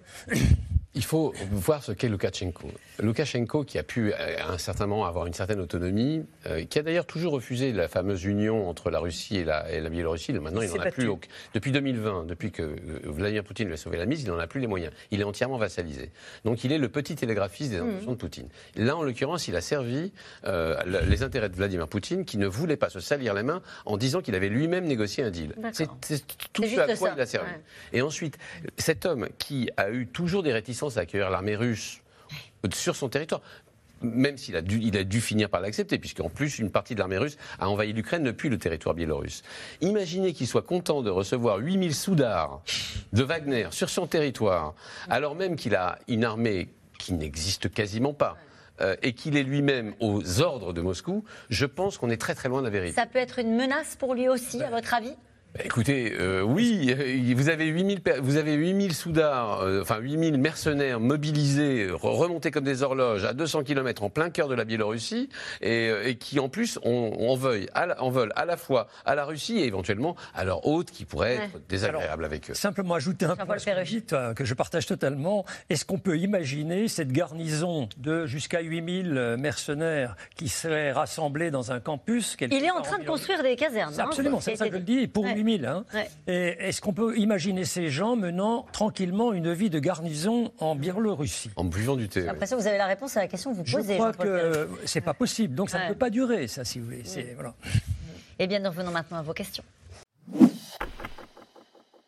Il faut voir ce qu'est Loukachenko. Loukachenko, qui a pu euh, à un certain moment avoir une certaine autonomie, euh, qui a d'ailleurs toujours refusé la fameuse union entre la Russie et la, et la Biélorussie. Maintenant, il n'en a plus. Depuis 2020, depuis que euh, Vladimir Poutine lui a sauvé la mise, il n'en a plus les moyens. Il est entièrement vassalisé. Donc, il est le petit télégraphiste des intentions de Poutine. Là, en l'occurrence, il a servi les intérêts de Vladimir Poutine, qui ne voulait pas se salir les mains en disant qu'il avait lui-même négocié un deal. C'est tout ce à quoi il a servi. Et ensuite, cet homme qui a eu toujours des réticences à accueillir l'armée russe sur son territoire même s'il a dû, il a dû finir par l'accepter, puisqu'en plus, une partie de l'armée russe a envahi l'Ukraine depuis le territoire biélorusse. Imaginez qu'il soit content de recevoir 8000 soudars de Wagner sur son territoire, alors même qu'il a une armée qui n'existe quasiment pas. Euh, et qu'il est lui-même aux ordres de Moscou, je pense qu'on est très très loin de la vérité. Ça peut être une menace pour lui aussi, à votre avis? Écoutez, euh, oui, vous avez 8000, vous avez 8000 soudards, euh, enfin 8000 mercenaires mobilisés, remontés comme des horloges à 200 km en plein cœur de la Biélorussie, et, euh, qui en plus en, veulent à la, veulent à la fois à la Russie et éventuellement à leur hôte qui pourrait être désagréable avec eux. Simplement ajouter un point que, que je partage totalement. Est-ce qu'on peut imaginer cette garnison de jusqu'à 8000 mercenaires qui seraient rassemblés dans un campus Il est en train de construire des casernes. Hein, absolument, c'est ça que je le dis. Pour Hein. Et est-ce qu'on peut imaginer ces gens menant tranquillement une vie de garnison en Biélorussie? En buvant du thé. Après ça, vous avez la réponse à la question que vous posez. Je crois que c'est pas possible. Donc ça ne peut pas durer, ça, si vous voulez. Voilà. Eh bien, nous revenons maintenant à vos questions.